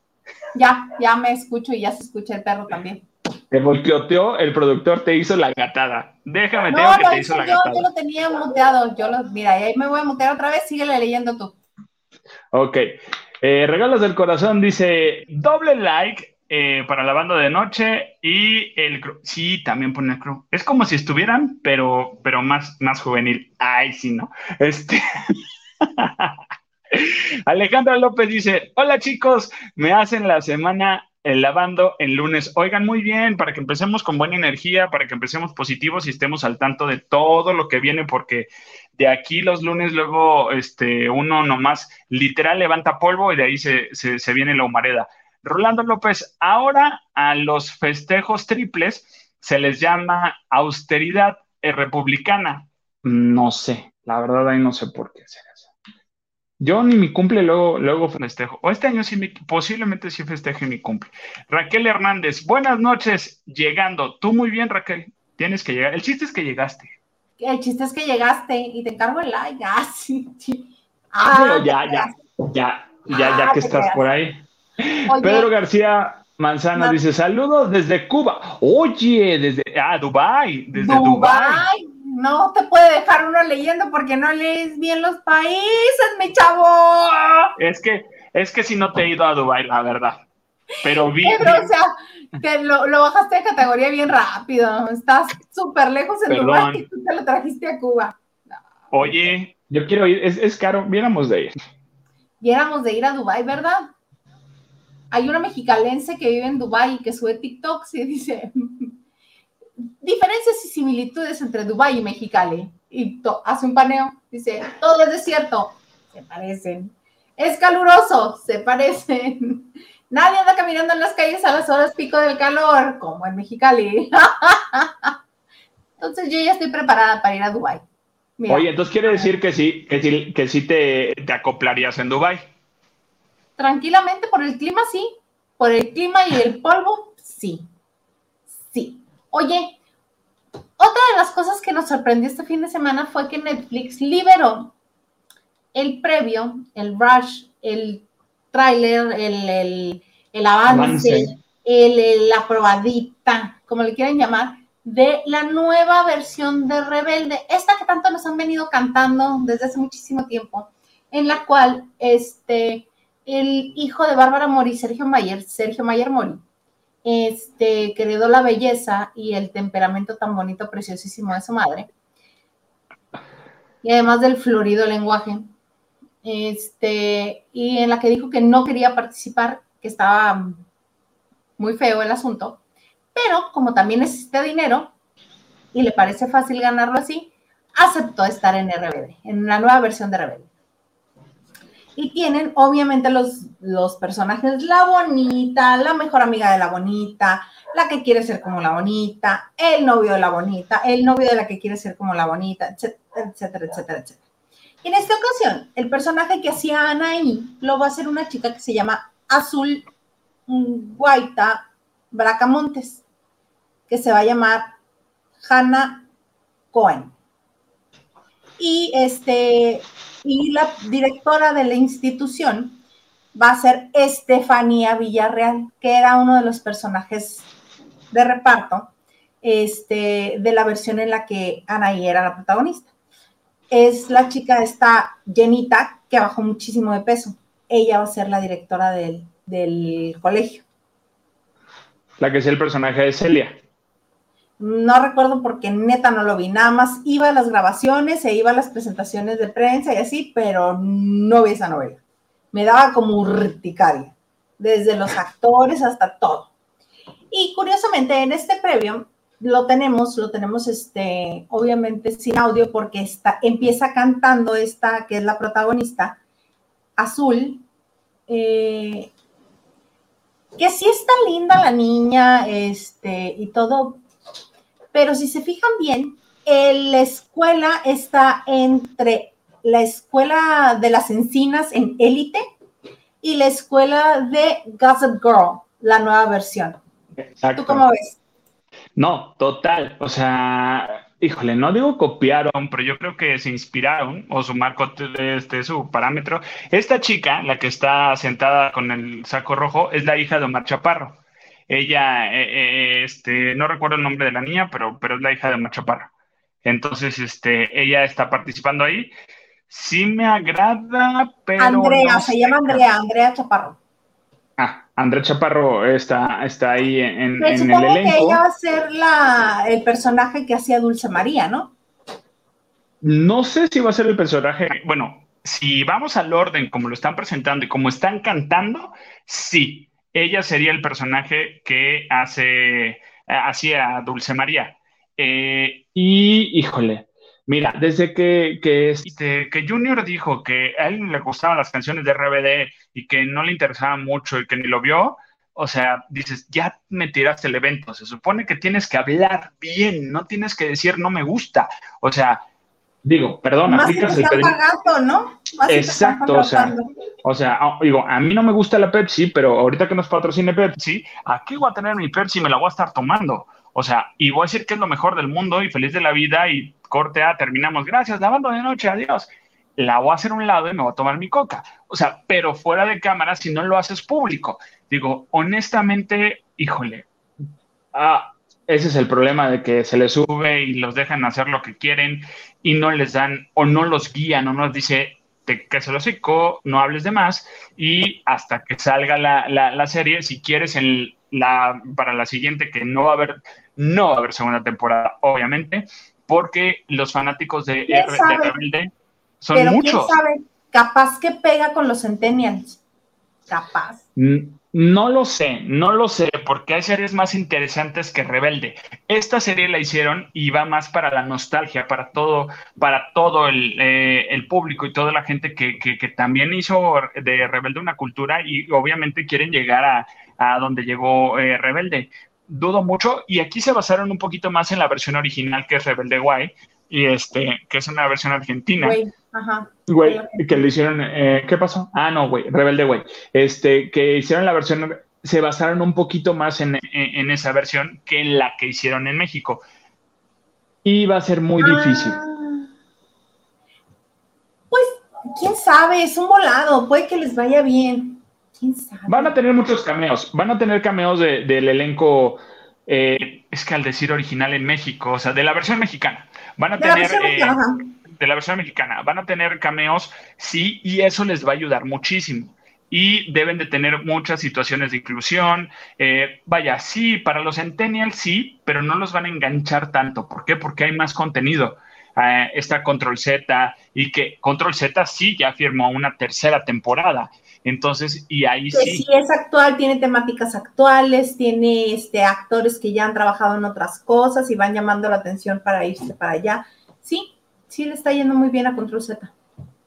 Ya, ya me escucho y ya se escucha el perro también. Te volteó, el productor te hizo la gatada. Déjame, no, que te hizo la yo, gatada. Yo lo tenía muteado. Yo lo, mira, ahí me voy a mutear otra vez. Síguele leyendo tú. Ok. Eh, Regalos del Corazón dice: doble like eh, para la banda de noche y el sí, también pone el crew. Es como si estuvieran, pero, pero más, más juvenil. Ay, sí, ¿no? Este. Alejandra López dice: Hola chicos, me hacen la semana el lavando el lunes. Oigan, muy bien, para que empecemos con buena energía, para que empecemos positivos y estemos al tanto de todo lo que viene, porque de aquí los lunes luego este, uno nomás literal levanta polvo y de ahí se, se viene la humareda. Rolando López, ahora a los festejos triples se les llama austeridad republicana. No sé, la verdad ahí no sé por qué será eso. Yo ni mi cumple luego, luego festejo. O este año sí, posiblemente sí festeje mi cumple. Raquel Hernández, buenas noches, llegando. Tú muy bien, Raquel. Tienes que llegar. El chiste es que llegaste. El chiste es que llegaste y te encargo el like. Ah, sí, Ah, ya, ya, ya, ya, ya ah, que estás por ahí. Pedro García Manzano dice: Saludos desde Cuba. Oye, desde ah, Dubai, desde Dubai. No te puede dejar uno leyendo porque no lees bien los países, mi chavo. Es que, es que si no te he ido a Dubai, la verdad. Pero vi. Pedro, o sea, te lo, bajaste de categoría bien rápido. Estás súper lejos en Dubai y tú te lo trajiste a Cuba. Oye, yo quiero ir, es, es caro, viéramos de ir. Viéramos de ir a Dubai, ¿verdad? Hay una mexicalense que vive en Dubái y que sube TikToks y dice diferencias y similitudes entre Dubái y Mexicali. Y hace un paneo, dice, todo es desierto, se parecen. Es caluroso, se parecen. Nadie anda caminando en las calles a las horas pico del calor, como en Mexicali. Entonces yo ya estoy preparada para ir a Dubái. Oye, entonces quiere decir que sí, que sí, que sí te, te acoplarías en Dubái. Tranquilamente por el clima, sí. Por el clima y el polvo, sí. Sí. Oye, otra de las cosas que nos sorprendió este fin de semana fue que Netflix liberó el previo, el rush, el tráiler, el, el, avance, El, la probadita, como le quieren llamar, de la nueva versión de Rebelde, esta que tanto nos han venido cantando desde hace muchísimo tiempo, en la cual este, el hijo de Bárbara Mori, Sergio Mayer, Sergio Mayer Mori, este, que heredó la belleza y el temperamento tan bonito, preciosísimo de su madre, y además del florido lenguaje, este, y en la que dijo que no quería participar, que estaba muy feo el asunto, pero como también necesita dinero y le parece fácil ganarlo así, aceptó estar en RBD, en la nueva versión de RBD. Y tienen obviamente los, los personajes, la bonita, la mejor amiga de la bonita, la que quiere ser como la bonita, el novio de la bonita, el novio de la que quiere ser como la bonita, etcétera, etcétera, etcétera, Y en esta ocasión, el personaje que hacía Anaí lo va a hacer una chica que se llama Azul Guaita Bracamontes, que se va a llamar Hannah Cohen. Y este, y la directora de la institución va a ser Estefanía Villarreal, que era uno de los personajes de reparto este, de la versión en la que Anaí era la protagonista. Es la chica esta llenita que bajó muchísimo de peso. Ella va a ser la directora del, del colegio. La que es el personaje de Celia. No recuerdo porque neta no lo vi, nada más iba a las grabaciones e iba a las presentaciones de prensa y así, pero no vi esa novela. Me daba como urticaria, desde los actores hasta todo. Y curiosamente en este previo lo tenemos, lo tenemos este, obviamente sin audio porque está, empieza cantando esta que es la protagonista, Azul, eh, que sí está linda la niña, este, y todo, pero si se fijan bien, la escuela está entre la escuela de las encinas en élite y la escuela de Gossip Girl, la nueva versión. ¿Tú cómo ves? No, total. O sea, híjole, no digo copiaron, pero yo creo que se inspiraron o su marco de este, su parámetro. Esta chica, la que está sentada con el saco rojo, es la hija de Omar Chaparro. Ella, eh, eh, este, no recuerdo el nombre de la niña, pero, pero es la hija de Omar Chaparro. Entonces, este, ella está participando ahí. Sí me agrada, pero. Andrea, se llama Andrea, Andrea Chaparro. Ah, Andrea Chaparro está, está ahí en, el elenco. que ella va a ser la, el personaje que hacía Dulce María, ¿no? No sé si va a ser el personaje. Bueno, si vamos al orden como lo están presentando y como están cantando, sí, ella sería el personaje que hace, hacía Dulce María. Eh, y, híjole, mira, desde que, que, este, que Junior dijo que a él le gustaban las canciones de RBD y que no le interesaba mucho y que ni lo vio, o sea, dices, ya me tiraste el evento. Se supone que tienes que hablar bien, no tienes que decir no me gusta. O sea, digo, perdón, aplicas el pagando, ¿no? Exacto, o sea, o sea, ah, digo, a mí no me gusta la Pepsi, pero ahorita que nos patrocine Pepsi, aquí voy a tener mi Pepsi y me la voy a estar tomando. O sea, y voy a decir que es lo mejor del mundo y feliz de la vida y corte A, terminamos. Gracias, lavando de noche, adiós. La voy a hacer a un lado y me voy a tomar mi coca. O sea, pero fuera de cámara, si no lo haces público. Digo, honestamente, híjole, ah, ese es el problema de que se les sube y los dejan hacer lo que quieren y no les dan o no los guían o no les dice que se lo secó, no hables de más y hasta que salga la, la serie, si quieres el, la, para la siguiente, que no va a haber, no va a haber segunda temporada, obviamente, porque los fanáticos de, Rebelde son Pero muchos. ¿quién sabe? Capaz que pega con los Centennials. Capaz. No lo sé, no lo sé, porque hay series más interesantes que Rebelde. Esta serie la hicieron y va más para la nostalgia, para todo, para todo el, eh, público y toda la gente que, también hizo de Rebelde una cultura y obviamente quieren llegar a, a donde llegó eh, Rebelde. Dudo mucho y aquí se basaron un poquito más en la versión original que es Rebelde Guay y este, que es una versión argentina. Güey, ajá. Güey, que le hicieron, eh, ¿qué pasó? Ah, no, güey, Rebelde Güey. Este, que hicieron la versión, se basaron un poquito más en, esa versión que en la que hicieron en México. Y va a ser muy difícil. Ah. Pues, quién sabe, es un volado, puede que les vaya bien. Van a tener muchos cameos, van a tener cameos del elenco, eh, es que al decir original en México, o sea, de la versión mexicana, van a tener... Eh, de la versión mexicana, van a tener cameos, sí, y eso les va a ayudar muchísimo y deben de tener muchas situaciones de inclusión. Eh, vaya, sí, para los centennials sí, pero no los van a enganchar tanto. ¿Por qué? Porque hay más contenido. Está Control Z y que Control Z sí ya firmó una tercera temporada. Entonces, y ahí sí. Sí, es actual, tiene temáticas actuales, tiene este, actores que ya han trabajado en otras cosas y van llamando la atención para irse para allá. Sí, sí le está yendo muy bien a Control Z.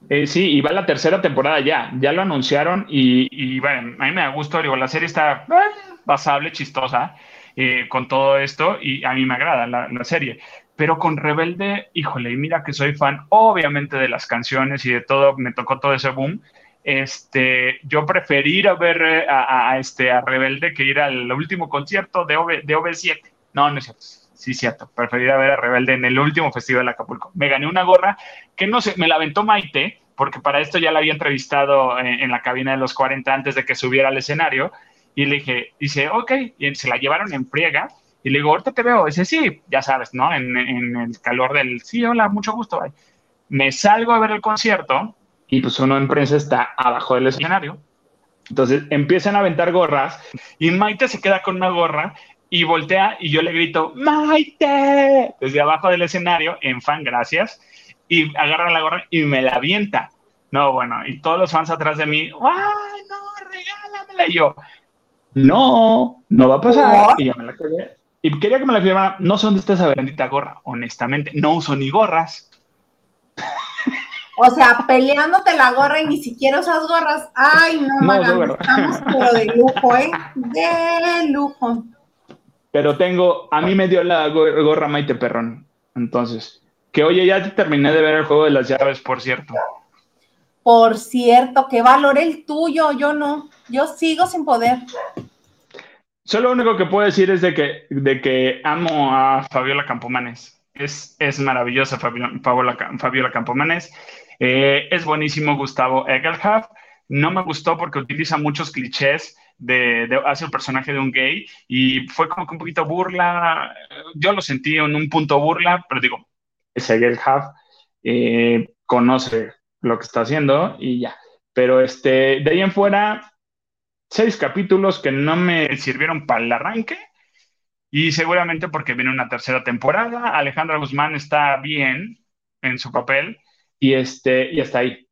Eh, sí, y va la tercera temporada ya, ya lo anunciaron y, bueno, a mí me da gusto, digo, la serie está eh, basable, chistosa eh, con todo esto y a mí me agrada la, la serie pero con Rebelde, híjole, y mira que soy fan obviamente de las canciones y de todo, me tocó todo ese boom, este, yo preferí ir a ver eh, a, este, a Rebelde que ir al último concierto de, OV, de OV7. No, no es cierto. Sí, cierto. Preferí ir a ver a Rebelde en el último festival de Acapulco. Me gané una gorra que no sé, me la aventó Maite, porque para esto ya la había entrevistado en, la cabina de los 40 antes de que subiera al escenario. Y le dije, dice, ok, y se la llevaron en friega. Y le digo, ahorita te veo. dice, sí, ya sabes, ¿no? En, en el calor del, sí, hola, mucho gusto. Me salgo a ver el concierto y pues uno en prensa está abajo del escenario. Entonces empiezan a aventar gorras y Maite se queda con una gorra y voltea y yo le grito, Maite, desde abajo del escenario, en fan, gracias, y agarra la gorra y me la avienta. No, bueno, y todos los fans atrás de mí, ¡ay, no, regálamela! Y yo, no, no va a pasar. Y ya me la. Y quería que me la firmara, no sé dónde está esa bendita gorra, honestamente, no uso ni gorras. O sea, peleándote la gorra y ni siquiera usas gorras. Ay, no, no estamos pero de lujo, ¿eh? De lujo. Pero tengo, a mí me dio la gorra Maite Perrón. Entonces, que oye, ya terminé de ver el juego de las llaves, por cierto. Por cierto, que valor el tuyo, yo no. Yo sigo sin poder. Solo lo único que puedo decir es de que, de que amo a Fabiola Campomanes. es, es maravillosa Fabiola, Fabiola Campomanes. Eh, es buenísimo Gustavo Egelhaf. No me gustó porque utiliza muchos clichés de, de, hace el personaje de un gay y fue como que un poquito burla. Yo lo sentí en un punto burla, pero digo, ese Egelhaf eh, conoce lo que está haciendo y ya. Pero este, de ahí en fuera, seis capítulos que no me sirvieron para el arranque y seguramente porque viene una tercera temporada. Alejandra Guzmán está bien en su papel y, este, y está ahí.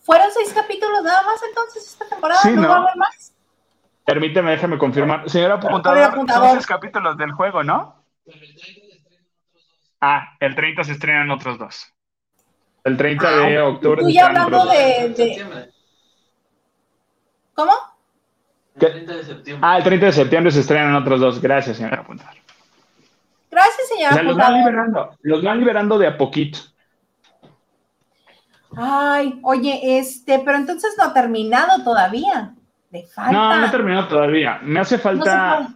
¿Fueron seis capítulos nada más entonces esta temporada? ¿No, va a haber más? Permíteme, déjame confirmar. Señora apuntadora, son seis capítulos del juego, ¿no? Ah, el 30 se estrenan otros dos. El 30 de octubre. Tú ya hablando de, ¿Cómo? El 30 de septiembre. Ah, el 30 de septiembre se estrenan otros dos. Gracias, señora apuntar. Gracias, señora los van liberando, los van liberando de a poquito. Ay, oye, este, pero entonces no ha terminado todavía. No, no he terminado todavía. Me hace falta.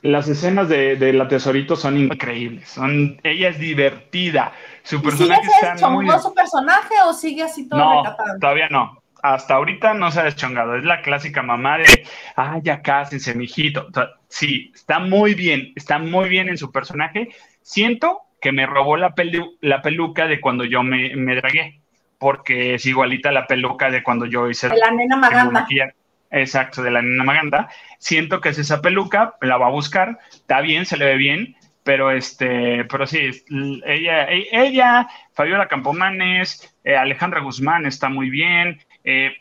las escenas de, la tesorito son increíbles. Son, ella es divertida. Su personaje está muy. su personaje o sigue así todo no, Todavía no. Hasta ahorita no se ha deschongado. Es la clásica mamá de, ay, ya cásense, mijito. sí, está muy bien. Está muy bien en su personaje. Siento que me robó la, la peluca de cuando yo me, me dragué. Porque es igualita la peluca de cuando yo hice. la nena Maganda. Exacto, de la nena Maganda. Siento que es esa peluca, la va a buscar, está bien, se le ve bien, pero este, pero sí, ella, ella, Fabiola Campomanes, eh, Alejandra Guzmán está muy bien. Eh,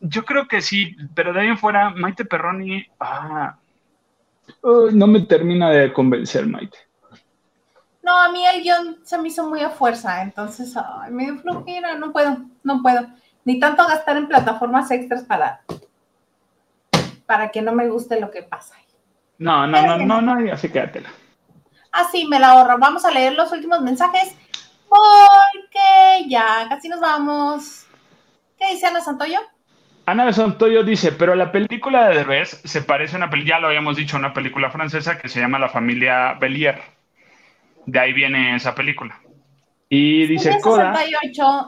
yo creo que sí, pero de ahí en fuera, Maite Perroni, ah, no me termina de convencer, Maite. No, a mí el guion se me hizo muy a fuerza, entonces ay, me dio flojera, no puedo, no puedo. Ni tanto gastar en plataformas extras para para que no me guste lo que pasa. No, no, no, no, no, así quédatela. Así me la ahorro. Vamos a leer los últimos mensajes porque ya casi nos vamos. ¿Qué dice Ana Santoyo? Ana Santoyo dice, pero la película de Derbez se parece a una película, ya lo habíamos dicho, una película francesa que se llama La familia Bellier. De ahí viene esa película. Y dice Coda.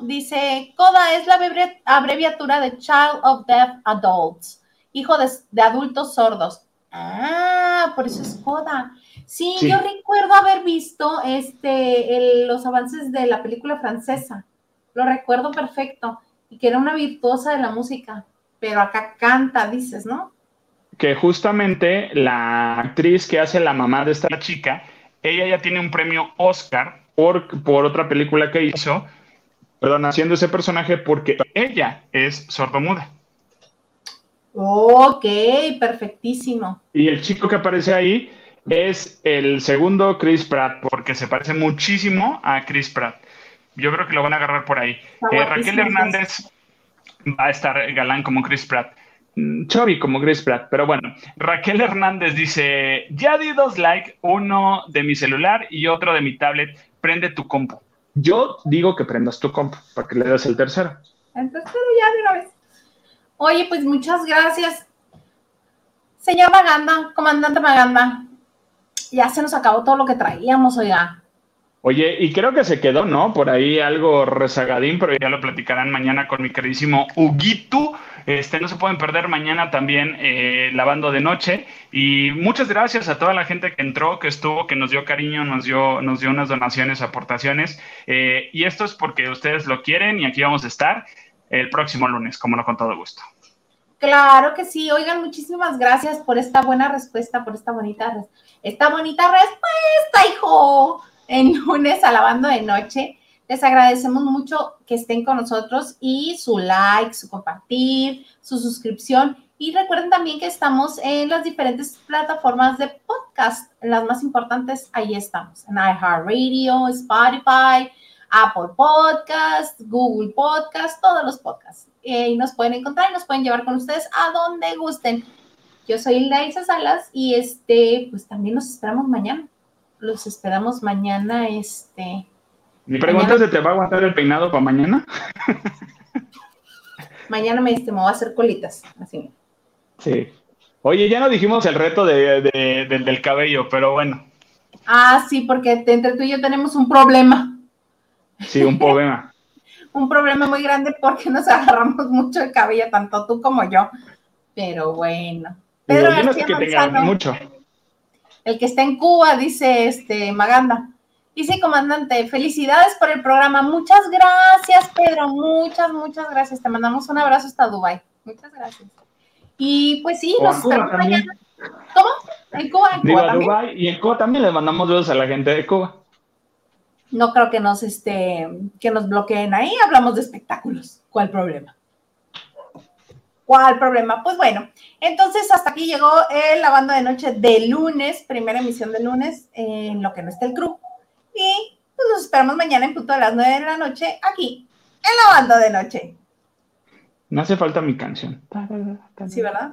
dice, Coda es la abreviatura de Child of Deaf Adults hijo de, adultos sordos. Ah, por eso es Coda. Sí, yo recuerdo haber visto este, los avances de la película francesa. Lo recuerdo perfecto. Y que era una virtuosa de la música. Pero acá canta, dices, ¿no? Que justamente la actriz que hace la mamá de esta chica, ella ya tiene un premio Oscar por, por otra película que hizo, perdón, haciendo ese personaje porque ella es sordomuda. Ok, perfectísimo. Y el chico que aparece ahí es el segundo Chris Pratt, porque se parece muchísimo a Chris Pratt. Yo creo que lo van a agarrar por ahí. Eh, Raquel Hernández va a estar galán como Chris Pratt. Mm, Chovy como Chris Pratt, pero bueno, Raquel Hernández dice, ya di dos likes, uno de mi celular y otro de mi tablet, prende tu compu. Yo digo que prendas tu compu, para que le des el tercero. Entonces ya de una vez. Oye, pues muchas gracias. Señor Maganda, comandante Maganda, ya se nos acabó todo lo que traíamos, oiga. Oye, y creo que se quedó, ¿no? Por ahí algo rezagadín, pero ya lo platicarán mañana con mi queridísimo Huguito. Este, no se pueden perder mañana también eh, lavando de noche. Y muchas gracias a toda la gente que entró, que estuvo, que nos dio cariño, nos dio, nos dio unas donaciones, aportaciones. Eh, y esto es porque ustedes lo quieren y aquí vamos a estar el próximo lunes, como no con todo gusto. Claro que sí. Oigan, muchísimas gracias por esta buena respuesta, por esta bonita, esta bonita respuesta, hijo. En lunes alabando de noche. Les agradecemos mucho que estén con nosotros y su like, su compartir, su suscripción. Y recuerden también que estamos en las diferentes plataformas de podcast. Las más importantes, ahí estamos. En iHeartRadio, Spotify, Apple Podcast, Google Podcast, todos los podcasts. Eh, y nos pueden encontrar y nos pueden llevar con ustedes a donde gusten. Yo soy Hilda Salas y este, pues también los esperamos mañana. Los esperamos mañana, este. Mi pregunta es: ¿te va a aguantar el peinado para mañana? mañana me, este, me voy a hacer colitas, así. Sí. Oye, ya no dijimos el reto del cabello, pero bueno. Ah, sí, porque entre tú y yo tenemos un problema. Sí, un problema. un problema muy grande porque nos agarramos mucho el cabello, tanto tú como yo. Pero bueno. Pedro yo no sé mucho. El que está en Cuba, dice este Maganda. Dice, comandante, felicidades por el programa. Muchas gracias, Pedro. Muchas, muchas gracias. Te mandamos un abrazo hasta Dubai. Muchas gracias. Y pues sí, nos estamos mañana. ¿Cómo? En Cuba, en Cuba también. y en Cuba también le mandamos besos a la gente de Cuba. No creo que nos, este, que nos bloqueen ahí. Hablamos de espectáculos. ¿Cuál problema? ¿Cuál problema? Pues bueno, entonces hasta aquí llegó el lavando de noche de lunes, primera emisión de lunes, en lo que no está el crew. Y pues nos esperamos mañana en punto a las 9 de la noche aquí en lavando de noche. No hace falta mi canción. Sí, ¿verdad?